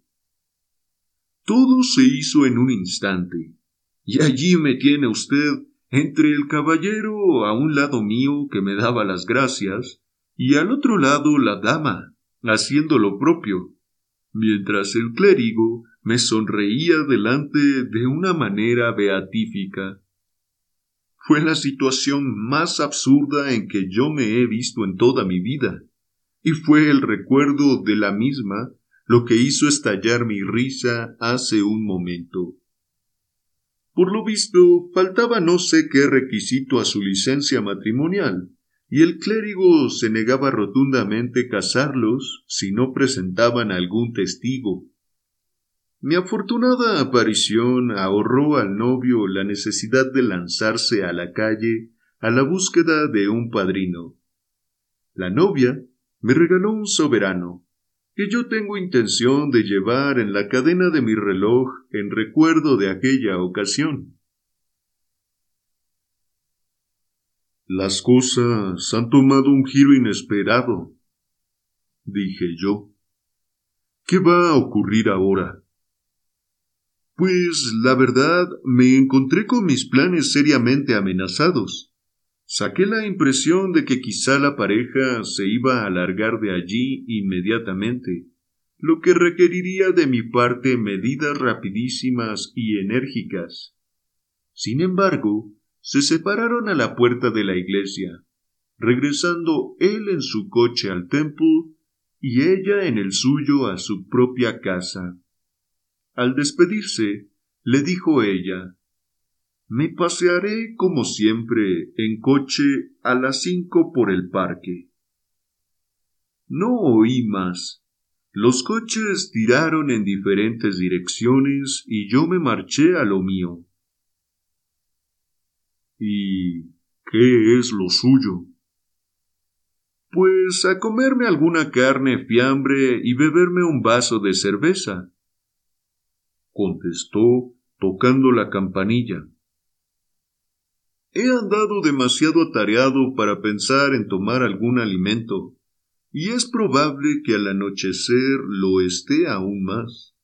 Todo se hizo en un instante, y allí me tiene usted entre el caballero a un lado mío que me daba las gracias, y al otro lado la dama, haciendo lo propio, mientras el clérigo me sonreía delante de una manera beatífica. Fue la situación más absurda en que yo me he visto en toda mi vida, y fue el recuerdo de la misma lo que hizo estallar mi risa hace un momento. Por lo visto, faltaba no sé qué requisito a su licencia matrimonial, y el clérigo se negaba rotundamente casarlos si no presentaban algún testigo. Mi afortunada aparición ahorró al novio la necesidad de lanzarse a la calle a la búsqueda de un padrino. La novia me regaló un soberano, que yo tengo intención de llevar en la cadena de mi reloj en recuerdo de aquella ocasión. Las cosas han tomado un giro inesperado, dije yo. ¿Qué va a ocurrir ahora? Pues la verdad me encontré con mis planes seriamente amenazados. Saqué la impresión de que quizá la pareja se iba a alargar de allí inmediatamente, lo que requeriría de mi parte medidas rapidísimas y enérgicas. Sin embargo, se separaron a la puerta de la iglesia, regresando él en su coche al templo y ella en el suyo a su propia casa. Al despedirse, le dijo ella Me pasearé como siempre en coche a las cinco por el parque. No oí más. Los coches tiraron en diferentes direcciones y yo me marché a lo mío. ¿Y qué es lo suyo? Pues a comerme alguna carne fiambre y beberme un vaso de cerveza, contestó tocando la campanilla. He andado demasiado atareado para pensar en tomar algún alimento, y es probable que al anochecer lo esté aún más.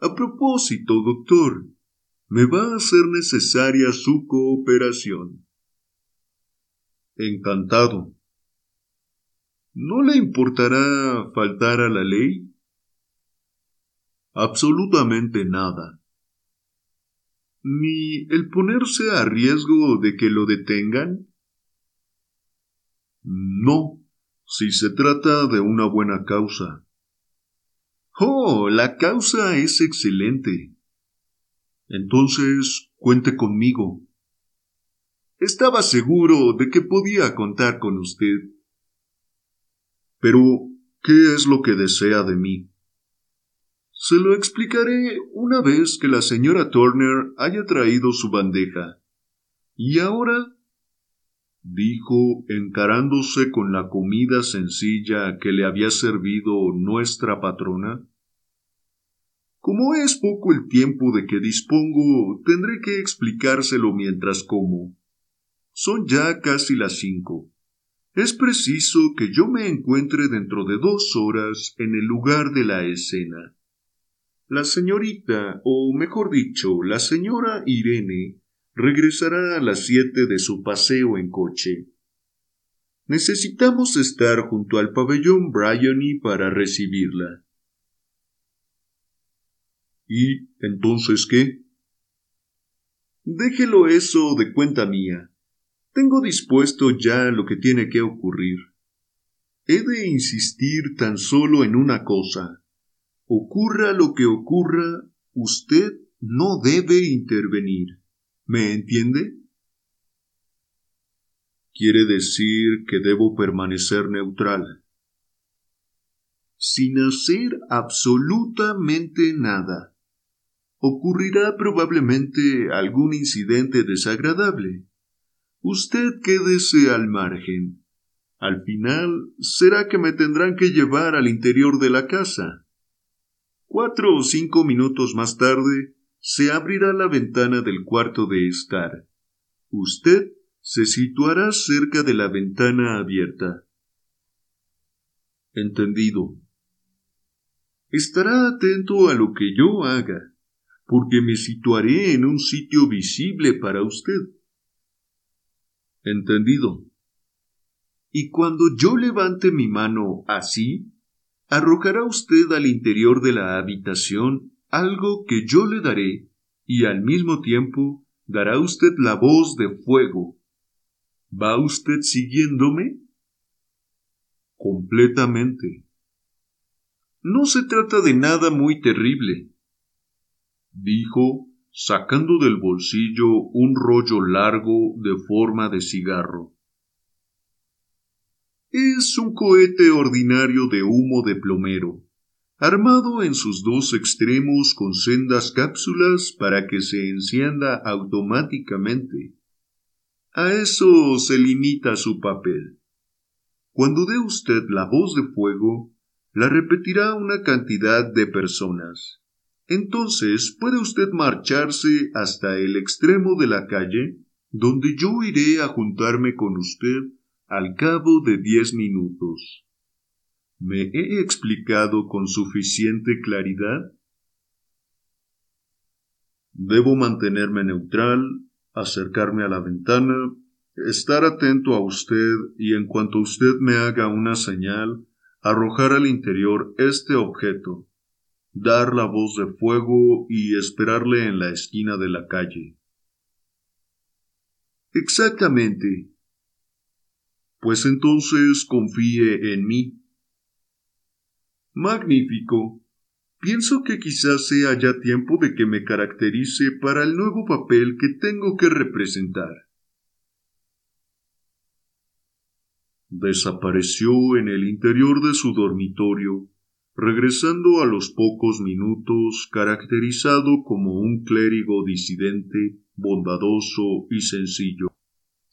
A propósito, doctor, me va a ser necesaria su cooperación. Encantado. ¿No le importará faltar a la ley? Absolutamente nada. Ni el ponerse a riesgo de que lo detengan? No, si se trata de una buena causa. Oh, la causa es excelente. Entonces, cuente conmigo. Estaba seguro de que podía contar con usted. Pero, ¿qué es lo que desea de mí? Se lo explicaré una vez que la señora Turner haya traído su bandeja. Y ahora, dijo, encarándose con la comida sencilla que le había servido nuestra patrona, como es poco el tiempo de que dispongo, tendré que explicárselo mientras como. Son ya casi las cinco. Es preciso que yo me encuentre dentro de dos horas en el lugar de la escena. La señorita, o mejor dicho, la señora Irene, regresará a las siete de su paseo en coche. Necesitamos estar junto al pabellón Bryony para recibirla. ¿Y entonces qué? Déjelo eso de cuenta mía. Tengo dispuesto ya lo que tiene que ocurrir. He de insistir tan solo en una cosa. Ocurra lo que ocurra, usted no debe intervenir. ¿Me entiende? Quiere decir que debo permanecer neutral. Sin hacer absolutamente nada. Ocurrirá probablemente algún incidente desagradable. Usted quédese al margen. Al final será que me tendrán que llevar al interior de la casa. Cuatro o cinco minutos más tarde se abrirá la ventana del cuarto de estar. Usted se situará cerca de la ventana abierta. Entendido. Estará atento a lo que yo haga, porque me situaré en un sitio visible para usted. Entendido. Y cuando yo levante mi mano así, arrojará usted al interior de la habitación algo que yo le daré, y al mismo tiempo dará usted la voz de fuego. ¿Va usted siguiéndome? Completamente. No se trata de nada muy terrible, dijo, sacando del bolsillo un rollo largo de forma de cigarro. Es un cohete ordinario de humo de plomero, armado en sus dos extremos con sendas cápsulas para que se encienda automáticamente. A eso se limita su papel. Cuando dé usted la voz de fuego, la repetirá una cantidad de personas. Entonces puede usted marcharse hasta el extremo de la calle, donde yo iré a juntarme con usted al cabo de diez minutos. ¿Me he explicado con suficiente claridad? Debo mantenerme neutral, acercarme a la ventana, estar atento a usted y en cuanto usted me haga una señal, arrojar al interior este objeto, dar la voz de fuego y esperarle en la esquina de la calle. Exactamente, pues entonces confíe en mí. Magnífico. Pienso que quizás sea ya tiempo de que me caracterice para el nuevo papel que tengo que representar. Desapareció en el interior de su dormitorio, regresando a los pocos minutos caracterizado como un clérigo disidente, bondadoso y sencillo.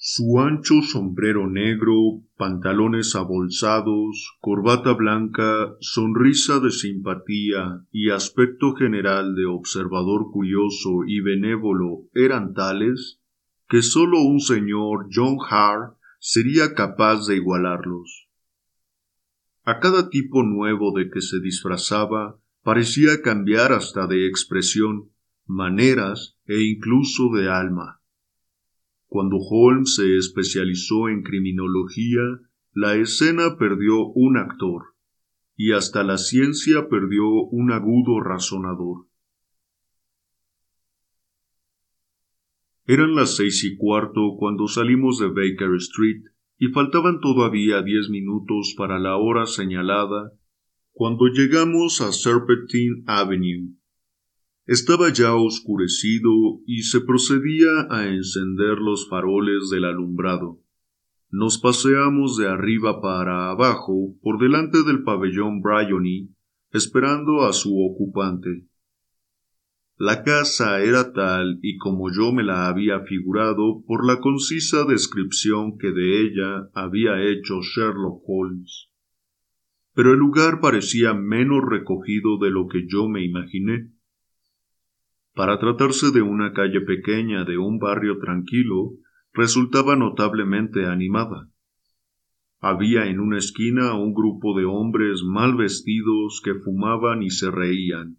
Su ancho sombrero negro, pantalones abolsados, corbata blanca, sonrisa de simpatía y aspecto general de observador curioso y benévolo eran tales que sólo un señor John Hart sería capaz de igualarlos. A cada tipo nuevo de que se disfrazaba parecía cambiar hasta de expresión, maneras e incluso de alma. Cuando Holmes se especializó en criminología, la escena perdió un actor, y hasta la ciencia perdió un agudo razonador. Eran las seis y cuarto cuando salimos de Baker Street y faltaban todavía diez minutos para la hora señalada cuando llegamos a Serpentine Avenue. Estaba ya oscurecido y se procedía a encender los faroles del alumbrado. Nos paseamos de arriba para abajo por delante del pabellón Bryony, esperando a su ocupante. La casa era tal y como yo me la había figurado por la concisa descripción que de ella había hecho Sherlock Holmes. Pero el lugar parecía menos recogido de lo que yo me imaginé. Para tratarse de una calle pequeña de un barrio tranquilo, resultaba notablemente animada. Había en una esquina un grupo de hombres mal vestidos que fumaban y se reían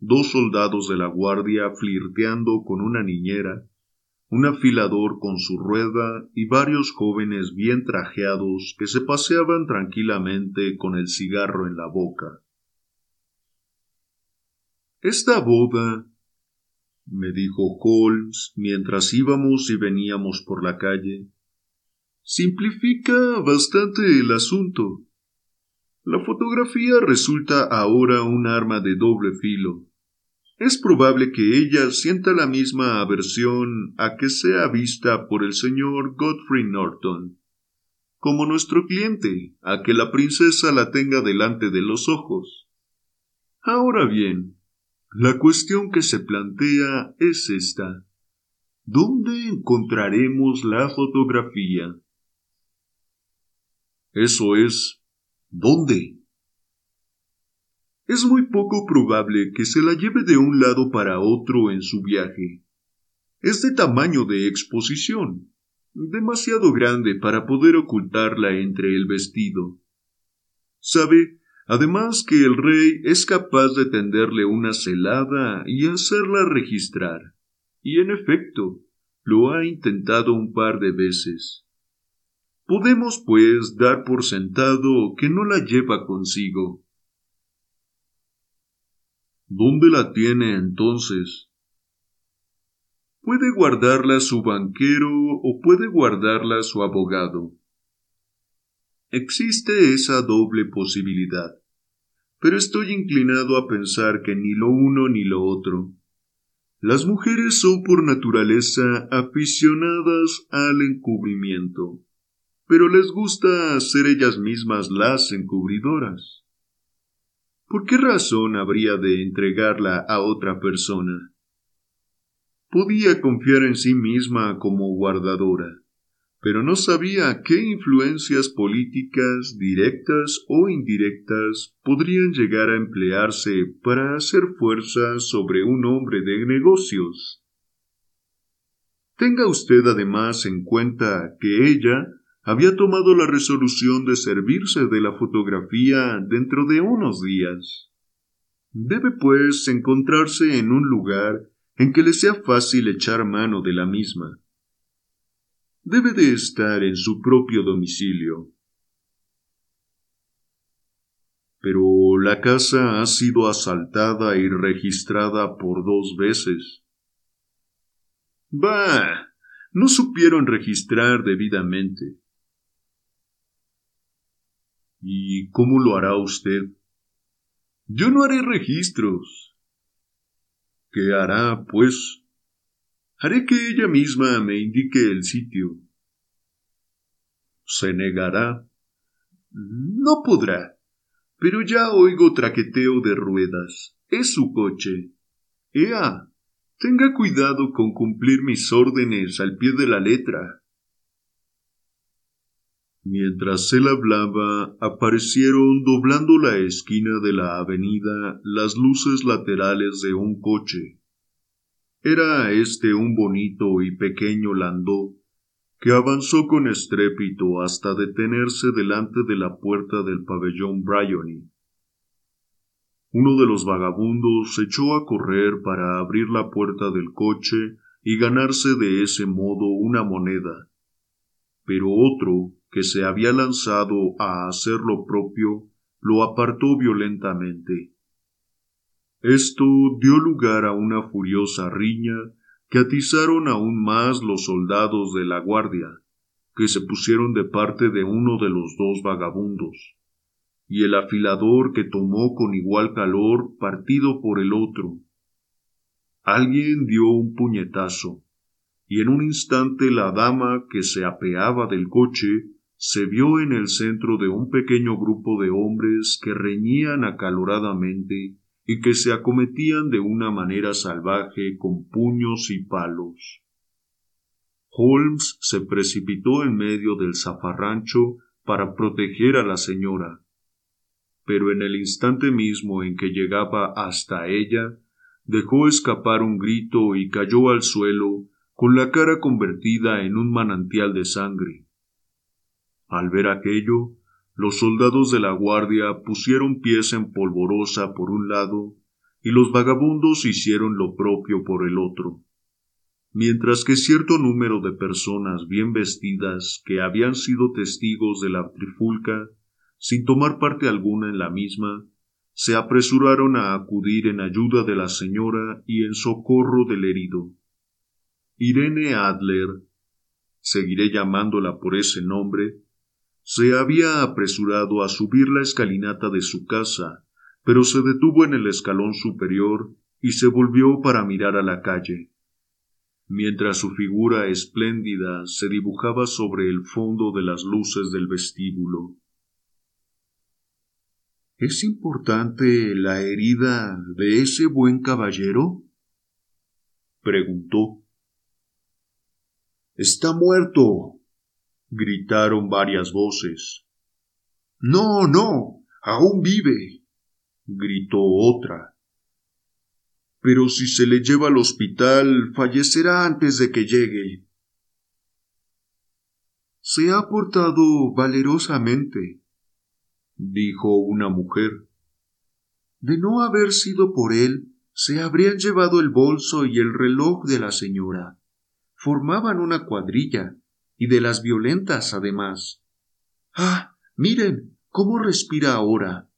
dos soldados de la guardia flirteando con una niñera, un afilador con su rueda y varios jóvenes bien trajeados que se paseaban tranquilamente con el cigarro en la boca. Esta boda, me dijo Holmes mientras íbamos y veníamos por la calle, simplifica bastante el asunto. La fotografía resulta ahora un arma de doble filo es probable que ella sienta la misma aversión a que sea vista por el señor Godfrey Norton, como nuestro cliente, a que la princesa la tenga delante de los ojos. Ahora bien, la cuestión que se plantea es esta. ¿Dónde encontraremos la fotografía? Eso es, ¿dónde? es muy poco probable que se la lleve de un lado para otro en su viaje. Es de tamaño de exposición, demasiado grande para poder ocultarla entre el vestido. Sabe, además que el rey es capaz de tenderle una celada y hacerla registrar, y en efecto, lo ha intentado un par de veces. Podemos, pues, dar por sentado que no la lleva consigo. ¿Dónde la tiene entonces? Puede guardarla su banquero o puede guardarla su abogado. Existe esa doble posibilidad, pero estoy inclinado a pensar que ni lo uno ni lo otro. Las mujeres son por naturaleza aficionadas al encubrimiento, pero les gusta ser ellas mismas las encubridoras. ¿Por qué razón habría de entregarla a otra persona? Podía confiar en sí misma como guardadora, pero no sabía qué influencias políticas, directas o indirectas, podrían llegar a emplearse para hacer fuerza sobre un hombre de negocios. Tenga usted además en cuenta que ella había tomado la resolución de servirse de la fotografía dentro de unos días. Debe, pues, encontrarse en un lugar en que le sea fácil echar mano de la misma. Debe de estar en su propio domicilio. Pero la casa ha sido asaltada y registrada por dos veces. Bah. no supieron registrar debidamente. ¿Y cómo lo hará usted? Yo no haré registros. ¿Qué hará, pues? Haré que ella misma me indique el sitio. ¿Se negará? No podrá. Pero ya oigo traqueteo de ruedas. Es su coche. Ea, tenga cuidado con cumplir mis órdenes al pie de la letra. Mientras él hablaba, aparecieron doblando la esquina de la avenida las luces laterales de un coche. Era este un bonito y pequeño landó, que avanzó con estrépito hasta detenerse delante de la puerta del pabellón Bryony. Uno de los vagabundos se echó a correr para abrir la puerta del coche y ganarse de ese modo una moneda. Pero otro, que se había lanzado a hacer lo propio, lo apartó violentamente. Esto dio lugar a una furiosa riña, que atizaron aún más los soldados de la guardia, que se pusieron de parte de uno de los dos vagabundos, y el afilador que tomó con igual calor partido por el otro. Alguien dio un puñetazo, y en un instante la dama que se apeaba del coche se vio en el centro de un pequeño grupo de hombres que reñían acaloradamente y que se acometían de una manera salvaje con puños y palos. Holmes se precipitó en medio del zafarrancho para proteger a la señora, pero en el instante mismo en que llegaba hasta ella, dejó escapar un grito y cayó al suelo con la cara convertida en un manantial de sangre. Al ver aquello, los soldados de la guardia pusieron pies en polvorosa por un lado y los vagabundos hicieron lo propio por el otro, mientras que cierto número de personas bien vestidas que habían sido testigos de la trifulca, sin tomar parte alguna en la misma, se apresuraron a acudir en ayuda de la señora y en socorro del herido. Irene Adler, seguiré llamándola por ese nombre, se había apresurado a subir la escalinata de su casa, pero se detuvo en el escalón superior y se volvió para mirar a la calle. Mientras su figura espléndida se dibujaba sobre el fondo de las luces del vestíbulo. ¿Es importante la herida de ese buen caballero? preguntó. Está muerto, gritaron varias voces. No, no, aún vive, gritó otra. Pero si se le lleva al hospital, fallecerá antes de que llegue. Se ha portado valerosamente, dijo una mujer. De no haber sido por él, se habrían llevado el bolso y el reloj de la señora. Formaban una cuadrilla, y de las violentas además. Ah, miren, cómo respira ahora.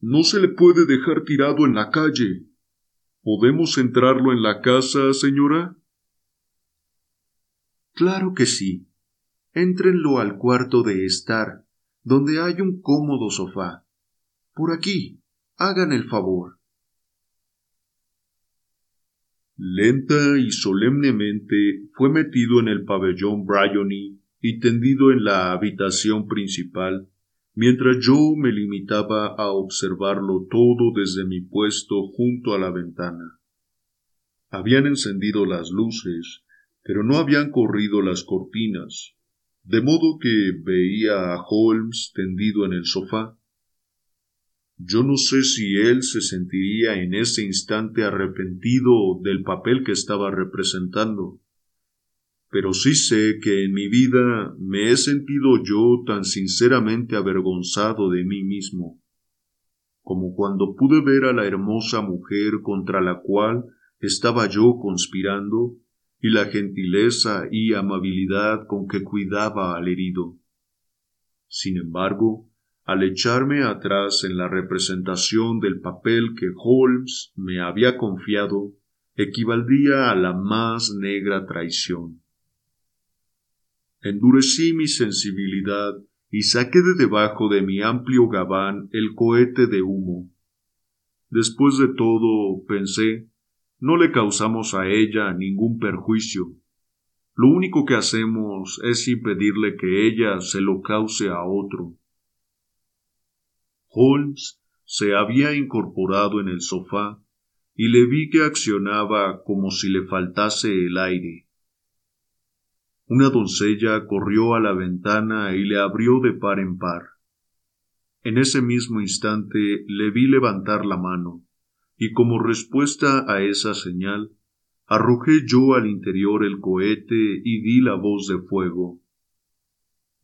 No se le puede dejar tirado en la calle. ¿Podemos entrarlo en la casa, señora? Claro que sí. Éntrenlo al cuarto de estar, donde hay un cómodo sofá. Por aquí. Hagan el favor. Lenta y solemnemente fue metido en el pabellón Bryony y tendido en la habitación principal, mientras yo me limitaba a observarlo todo desde mi puesto junto a la ventana. Habían encendido las luces, pero no habían corrido las cortinas, de modo que veía a Holmes tendido en el sofá, yo no sé si él se sentiría en ese instante arrepentido del papel que estaba representando, pero sí sé que en mi vida me he sentido yo tan sinceramente avergonzado de mí mismo, como cuando pude ver a la hermosa mujer contra la cual estaba yo conspirando y la gentileza y amabilidad con que cuidaba al herido. Sin embargo, al echarme atrás en la representación del papel que Holmes me había confiado, equivaldría a la más negra traición. Endurecí mi sensibilidad y saqué de debajo de mi amplio gabán el cohete de humo. Después de todo, pensé, no le causamos a ella ningún perjuicio. Lo único que hacemos es impedirle que ella se lo cause a otro. Holmes se había incorporado en el sofá y le vi que accionaba como si le faltase el aire. Una doncella corrió a la ventana y le abrió de par en par. En ese mismo instante le vi levantar la mano, y como respuesta a esa señal, arrojé yo al interior el cohete y di la voz de fuego.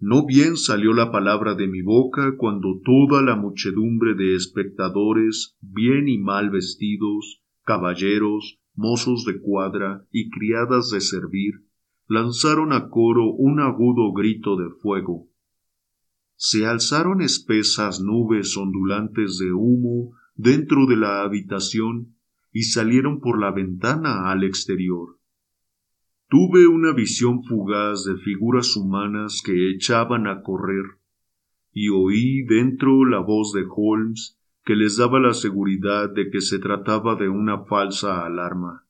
No bien salió la palabra de mi boca cuando toda la muchedumbre de espectadores, bien y mal vestidos, caballeros, mozos de cuadra y criadas de servir, lanzaron a coro un agudo grito de fuego. Se alzaron espesas nubes ondulantes de humo dentro de la habitación y salieron por la ventana al exterior. Tuve una visión fugaz de figuras humanas que echaban a correr, y oí dentro la voz de Holmes que les daba la seguridad de que se trataba de una falsa alarma.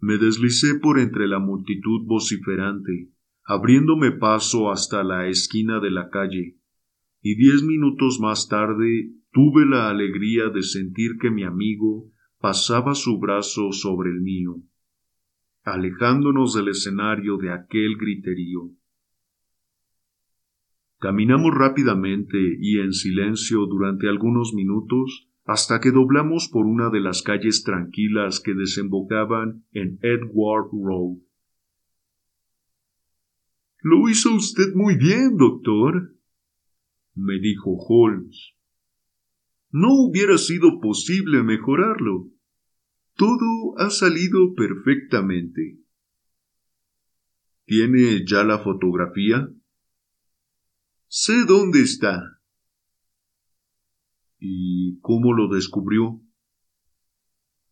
Me deslicé por entre la multitud vociferante, abriéndome paso hasta la esquina de la calle, y diez minutos más tarde tuve la alegría de sentir que mi amigo pasaba su brazo sobre el mío alejándonos del escenario de aquel griterío. Caminamos rápidamente y en silencio durante algunos minutos hasta que doblamos por una de las calles tranquilas que desembocaban en Edward Road. Lo hizo usted muy bien, doctor, me dijo Holmes. No hubiera sido posible mejorarlo. Todo ha salido perfectamente. ¿Tiene ya la fotografía? Sé dónde está. ¿Y cómo lo descubrió?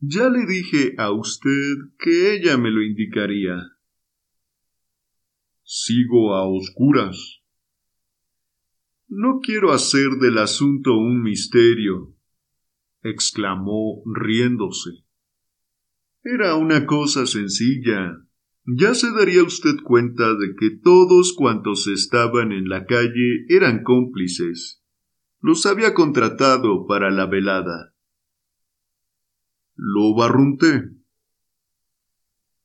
Ya le dije a usted que ella me lo indicaría. Sigo a oscuras. No quiero hacer del asunto un misterio, exclamó riéndose. Era una cosa sencilla. Ya se daría usted cuenta de que todos cuantos estaban en la calle eran cómplices. Los había contratado para la velada. Lo barrunté.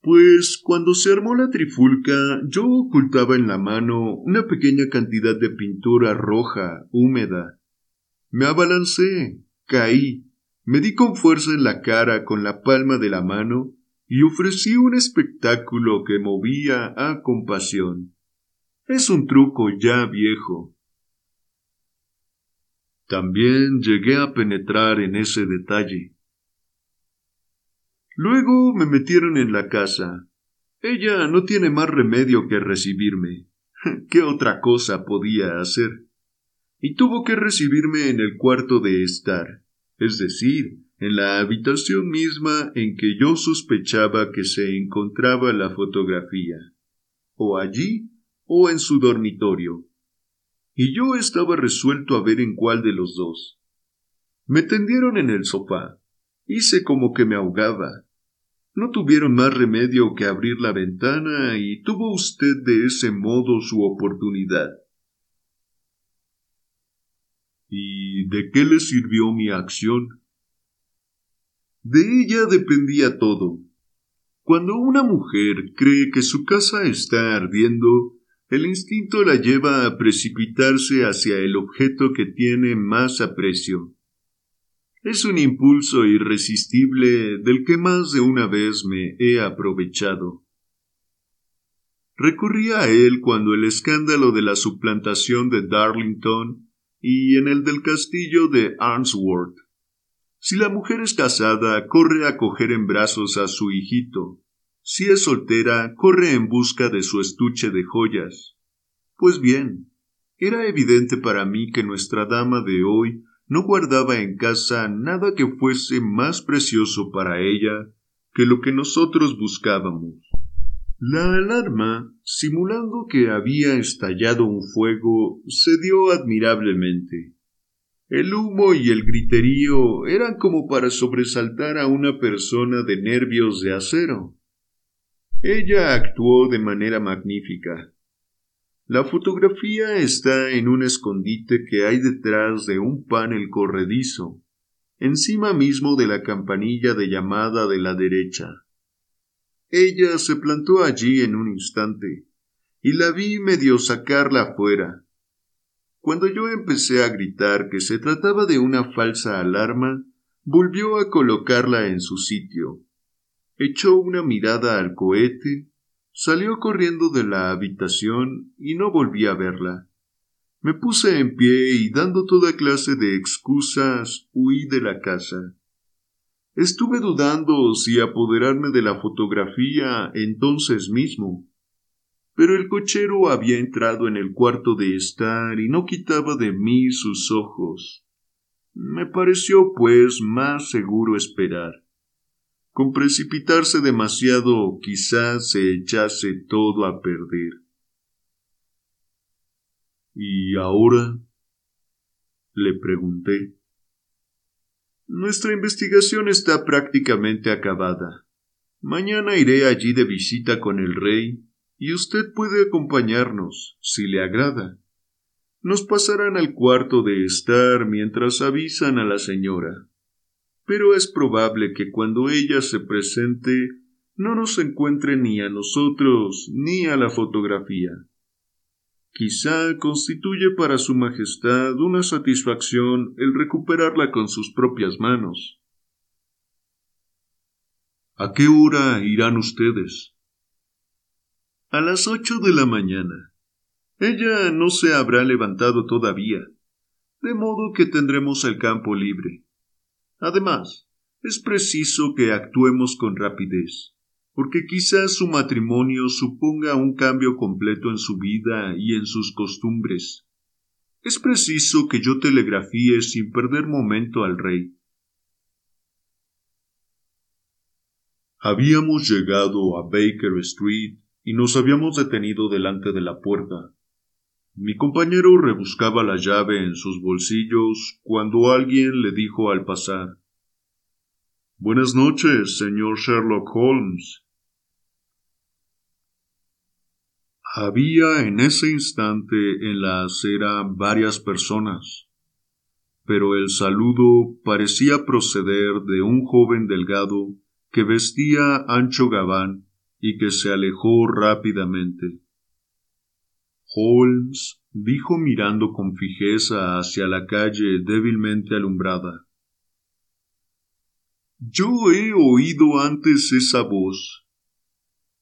Pues cuando se armó la trifulca, yo ocultaba en la mano una pequeña cantidad de pintura roja, húmeda. Me abalancé, caí, me di con fuerza en la cara con la palma de la mano y ofrecí un espectáculo que movía a compasión. Es un truco ya viejo. También llegué a penetrar en ese detalle. Luego me metieron en la casa. Ella no tiene más remedio que recibirme. ¿Qué otra cosa podía hacer? Y tuvo que recibirme en el cuarto de estar es decir, en la habitación misma en que yo sospechaba que se encontraba la fotografía, o allí o en su dormitorio. Y yo estaba resuelto a ver en cuál de los dos. Me tendieron en el sofá. Hice como que me ahogaba. No tuvieron más remedio que abrir la ventana y tuvo usted de ese modo su oportunidad. ¿Y de qué le sirvió mi acción? De ella dependía todo. Cuando una mujer cree que su casa está ardiendo, el instinto la lleva a precipitarse hacia el objeto que tiene más aprecio. Es un impulso irresistible del que más de una vez me he aprovechado. Recurrí a él cuando el escándalo de la suplantación de Darlington y en el del castillo de Arnsworth. Si la mujer es casada, corre a coger en brazos a su hijito. Si es soltera, corre en busca de su estuche de joyas. Pues bien, era evidente para mí que nuestra dama de hoy no guardaba en casa nada que fuese más precioso para ella que lo que nosotros buscábamos. La alarma, simulando que había estallado un fuego, se dio admirablemente. El humo y el griterío eran como para sobresaltar a una persona de nervios de acero. Ella actuó de manera magnífica. La fotografía está en un escondite que hay detrás de un panel corredizo, encima mismo de la campanilla de llamada de la derecha. Ella se plantó allí en un instante, y la vi medio sacarla afuera. Cuando yo empecé a gritar que se trataba de una falsa alarma, volvió a colocarla en su sitio. Echó una mirada al cohete, salió corriendo de la habitación y no volví a verla. Me puse en pie y dando toda clase de excusas huí de la casa. Estuve dudando si apoderarme de la fotografía entonces mismo. Pero el cochero había entrado en el cuarto de estar y no quitaba de mí sus ojos. Me pareció, pues, más seguro esperar. con precipitarse demasiado quizás se echase todo a perder. ¿Y ahora? le pregunté. Nuestra investigación está prácticamente acabada. Mañana iré allí de visita con el rey y usted puede acompañarnos, si le agrada. Nos pasarán al cuarto de estar mientras avisan a la señora. Pero es probable que cuando ella se presente no nos encuentre ni a nosotros ni a la fotografía. Quizá constituye para Su Majestad una satisfacción el recuperarla con sus propias manos. ¿A qué hora irán ustedes? A las ocho de la mañana. Ella no se habrá levantado todavía, de modo que tendremos el campo libre. Además, es preciso que actuemos con rapidez porque quizás su matrimonio suponga un cambio completo en su vida y en sus costumbres. Es preciso que yo telegrafíe sin perder momento al rey. Habíamos llegado a Baker Street y nos habíamos detenido delante de la puerta. Mi compañero rebuscaba la llave en sus bolsillos cuando alguien le dijo al pasar Buenas noches, señor Sherlock Holmes. Había en ese instante en la acera varias personas, pero el saludo parecía proceder de un joven delgado que vestía ancho gabán y que se alejó rápidamente. Holmes dijo mirando con fijeza hacia la calle débilmente alumbrada. Yo he oído antes esa voz.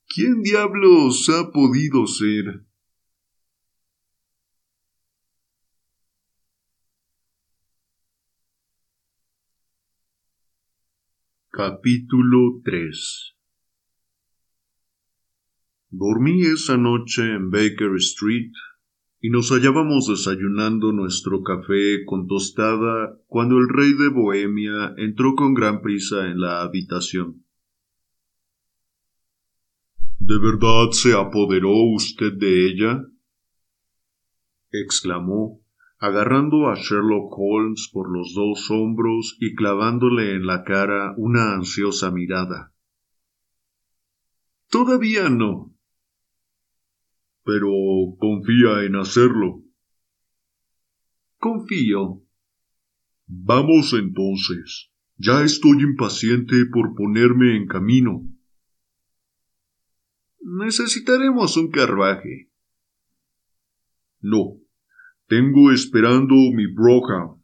¿Quién diablos ha podido ser? Capítulo 3 Dormí esa noche en Baker Street y nos hallábamos desayunando nuestro café con tostada cuando el rey de Bohemia entró con gran prisa en la habitación. ¿De verdad se apoderó usted de ella? exclamó, agarrando a Sherlock Holmes por los dos hombros y clavándole en la cara una ansiosa mirada. Todavía no. Pero confía en hacerlo. Confío. Vamos entonces. Ya estoy impaciente por ponerme en camino. Necesitaremos un carruaje. No. Tengo esperando mi broca.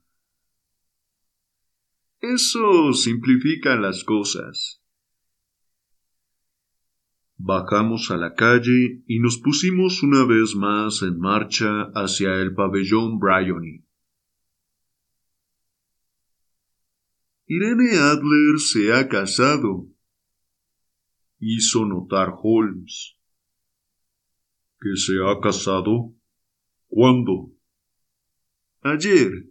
Eso simplifica las cosas. Bajamos a la calle y nos pusimos una vez más en marcha hacia el pabellón Bryony. Irene Adler se ha casado, hizo notar Holmes. ¿Que se ha casado? ¿Cuándo? Ayer.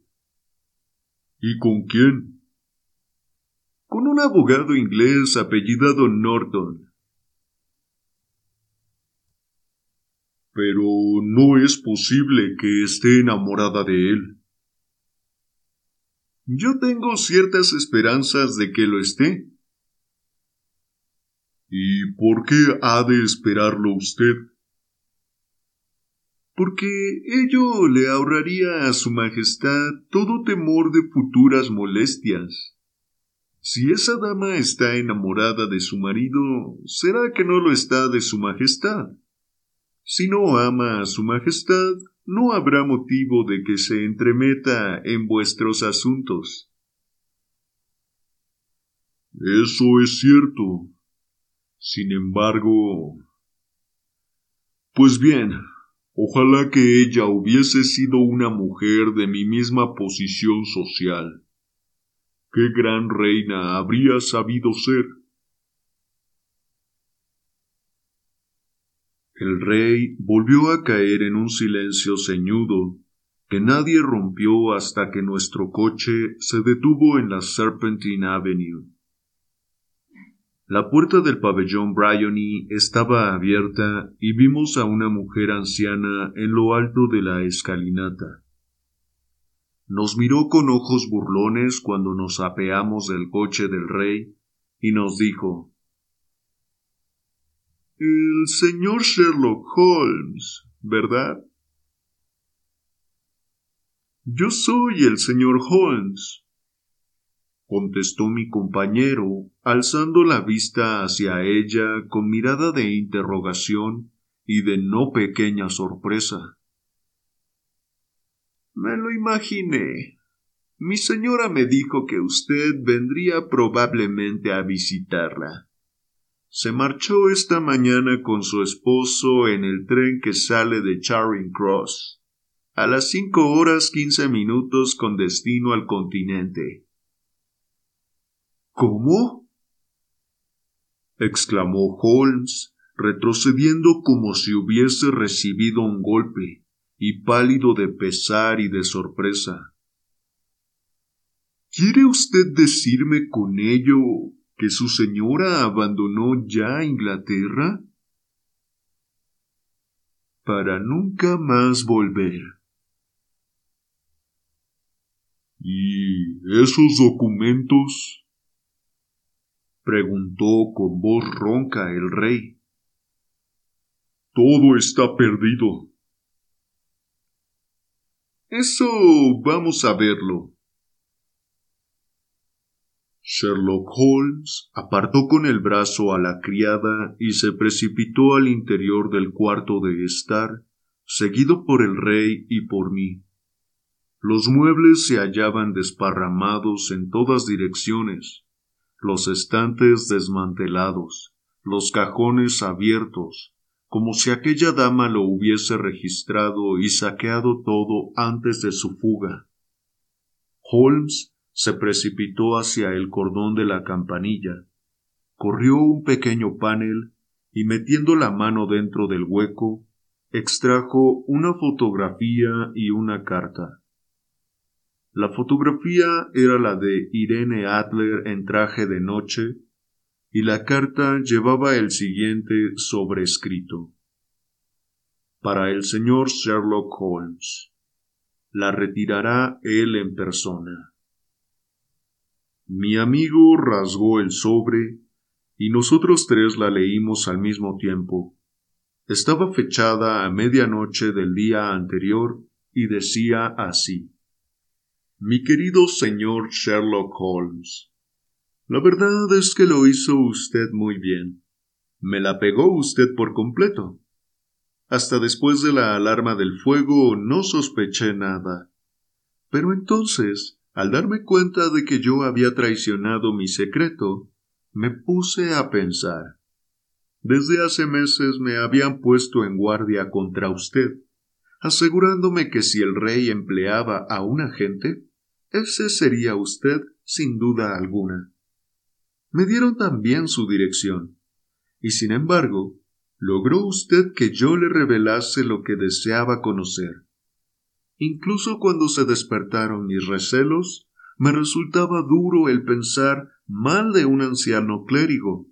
¿Y con quién? Con un abogado inglés apellidado Norton. Pero no es posible que esté enamorada de él. Yo tengo ciertas esperanzas de que lo esté. ¿Y por qué ha de esperarlo usted? Porque ello le ahorraría a su Majestad todo temor de futuras molestias. Si esa dama está enamorada de su marido, será que no lo está de su Majestad. Si no ama a su Majestad, no habrá motivo de que se entremeta en vuestros asuntos. Eso es cierto, sin embargo... Pues bien, ojalá que ella hubiese sido una mujer de mi misma posición social. ¿Qué gran reina habría sabido ser? El rey volvió a caer en un silencio ceñudo que nadie rompió hasta que nuestro coche se detuvo en la Serpentine Avenue. La puerta del pabellón Bryony estaba abierta y vimos a una mujer anciana en lo alto de la escalinata. Nos miró con ojos burlones cuando nos apeamos del coche del rey y nos dijo El señor Sherlock Holmes, ¿verdad? Yo soy el señor Holmes, contestó mi compañero, alzando la vista hacia ella con mirada de interrogación y de no pequeña sorpresa. Me lo imaginé. Mi señora me dijo que usted vendría probablemente a visitarla. Se marchó esta mañana con su esposo en el tren que sale de Charing Cross a las cinco horas quince minutos con destino al continente. ¿Cómo? exclamó Holmes, retrocediendo como si hubiese recibido un golpe, y pálido de pesar y de sorpresa. ¿Quiere usted decirme con ello que su señora abandonó ya Inglaterra? Para nunca más volver. ¿Y esos documentos? Preguntó con voz ronca el rey. Todo está perdido. Eso vamos a verlo. Sherlock Holmes apartó con el brazo a la criada y se precipitó al interior del cuarto de estar, seguido por el rey y por mí. Los muebles se hallaban desparramados en todas direcciones, los estantes desmantelados, los cajones abiertos, como si aquella dama lo hubiese registrado y saqueado todo antes de su fuga. Holmes se precipitó hacia el cordón de la campanilla, corrió un pequeño panel y metiendo la mano dentro del hueco, extrajo una fotografía y una carta. La fotografía era la de Irene Adler en traje de noche y la carta llevaba el siguiente sobrescrito. Para el señor Sherlock Holmes. La retirará él en persona. Mi amigo rasgó el sobre y nosotros tres la leímos al mismo tiempo. Estaba fechada a medianoche del día anterior y decía así mi querido señor Sherlock Holmes. La verdad es que lo hizo usted muy bien. Me la pegó usted por completo. Hasta después de la alarma del fuego no sospeché nada. Pero entonces, al darme cuenta de que yo había traicionado mi secreto, me puse a pensar. Desde hace meses me habían puesto en guardia contra usted, asegurándome que si el rey empleaba a un agente, ese sería usted sin duda alguna. Me dieron también su dirección, y sin embargo, logró usted que yo le revelase lo que deseaba conocer. Incluso cuando se despertaron mis recelos, me resultaba duro el pensar mal de un anciano clérigo,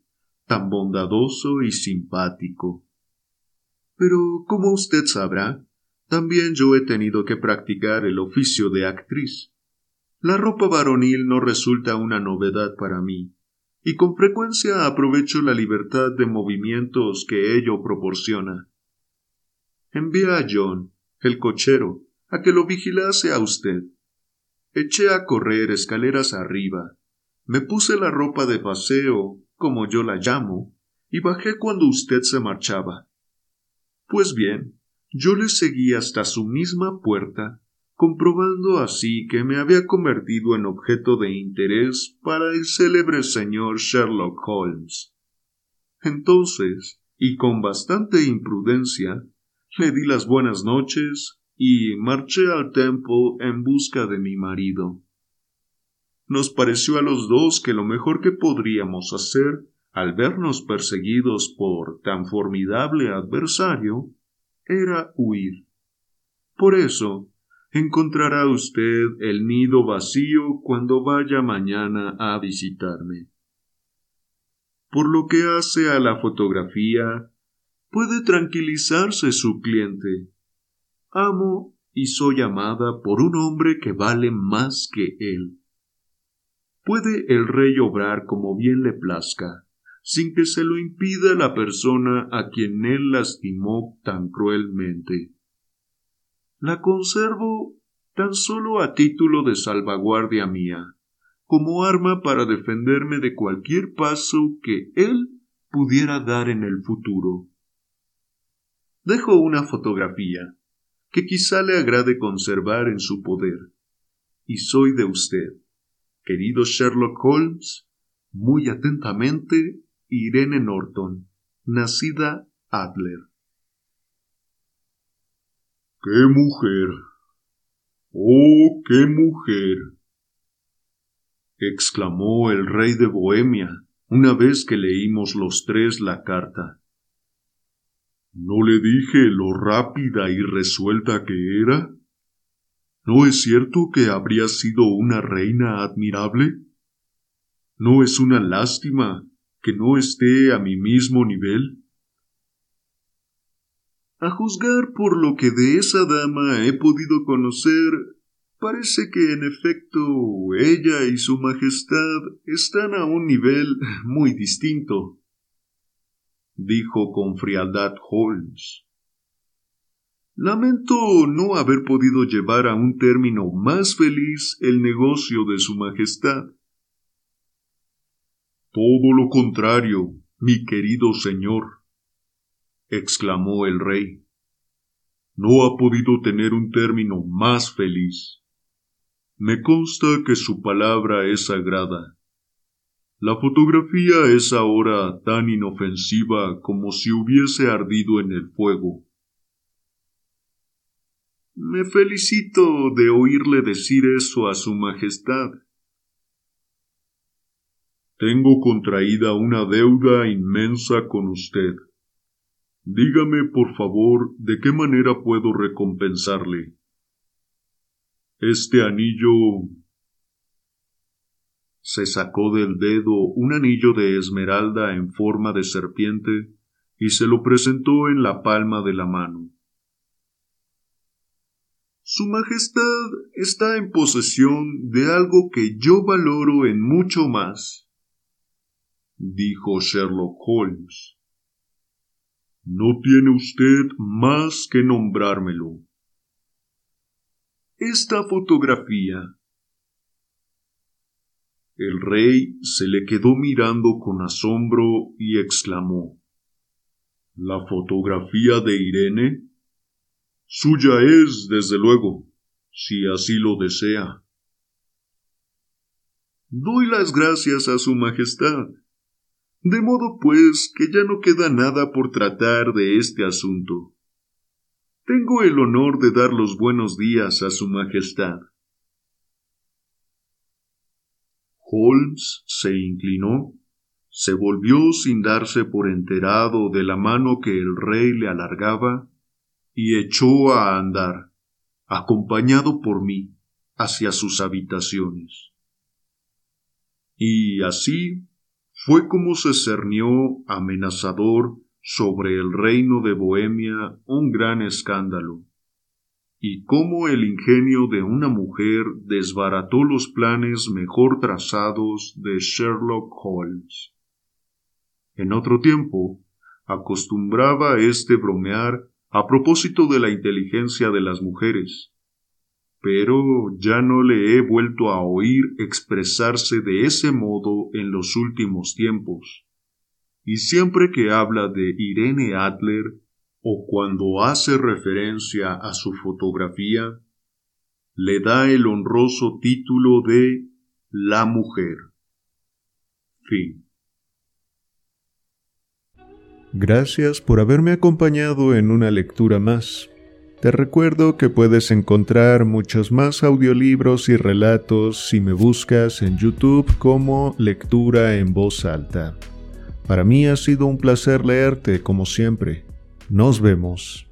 tan bondadoso y simpático. Pero, como usted sabrá, también yo he tenido que practicar el oficio de actriz. La ropa varonil no resulta una novedad para mí, y con frecuencia aprovecho la libertad de movimientos que ello proporciona. Envié a John, el cochero, a que lo vigilase a usted. Eché a correr escaleras arriba, me puse la ropa de paseo, como yo la llamo, y bajé cuando usted se marchaba. Pues bien, yo le seguí hasta su misma puerta comprobando así que me había convertido en objeto de interés para el célebre señor Sherlock Holmes. Entonces, y con bastante imprudencia, le di las buenas noches y marché al Temple en busca de mi marido. Nos pareció a los dos que lo mejor que podríamos hacer al vernos perseguidos por tan formidable adversario era huir. Por eso encontrará usted el nido vacío cuando vaya mañana a visitarme. Por lo que hace a la fotografía, puede tranquilizarse su cliente. Amo y soy amada por un hombre que vale más que él. Puede el rey obrar como bien le plazca, sin que se lo impida la persona a quien él lastimó tan cruelmente. La conservo tan solo a título de salvaguardia mía, como arma para defenderme de cualquier paso que él pudiera dar en el futuro. Dejo una fotografía que quizá le agrade conservar en su poder, y soy de usted, querido Sherlock Holmes, muy atentamente, Irene Norton, nacida Adler. ¡Qué mujer! ¡Oh, qué mujer! exclamó el rey de Bohemia una vez que leímos los tres la carta. ¿No le dije lo rápida y resuelta que era? ¿No es cierto que habría sido una reina admirable? ¿No es una lástima que no esté a mi mismo nivel? A juzgar por lo que de esa dama he podido conocer, parece que en efecto ella y su Majestad están a un nivel muy distinto, dijo con frialdad Holmes. Lamento no haber podido llevar a un término más feliz el negocio de Su Majestad. Todo lo contrario, mi querido señor, exclamó el rey. No ha podido tener un término más feliz. Me consta que su palabra es sagrada. La fotografía es ahora tan inofensiva como si hubiese ardido en el fuego. Me felicito de oírle decir eso a Su Majestad. Tengo contraída una deuda inmensa con usted. Dígame, por favor, de qué manera puedo recompensarle. Este anillo. Se sacó del dedo un anillo de esmeralda en forma de serpiente y se lo presentó en la palma de la mano. Su Majestad está en posesión de algo que yo valoro en mucho más, dijo Sherlock Holmes. No tiene usted más que nombrármelo. Esta fotografía. El rey se le quedó mirando con asombro y exclamó ¿La fotografía de Irene? Suya es, desde luego, si así lo desea. Doy las gracias a Su Majestad. De modo pues que ya no queda nada por tratar de este asunto. Tengo el honor de dar los buenos días a Su Majestad. Holmes se inclinó, se volvió sin darse por enterado de la mano que el rey le alargaba, y echó a andar, acompañado por mí, hacia sus habitaciones. Y así fue como se cernió amenazador sobre el reino de Bohemia un gran escándalo, y cómo el ingenio de una mujer desbarató los planes mejor trazados de Sherlock Holmes. En otro tiempo, acostumbraba éste bromear a propósito de la inteligencia de las mujeres, pero ya no le he vuelto a oír expresarse de ese modo en los últimos tiempos. Y siempre que habla de Irene Adler o cuando hace referencia a su fotografía, le da el honroso título de La mujer. Fin. Gracias por haberme acompañado en una lectura más. Te recuerdo que puedes encontrar muchos más audiolibros y relatos si me buscas en YouTube como Lectura en voz alta. Para mí ha sido un placer leerte como siempre. Nos vemos.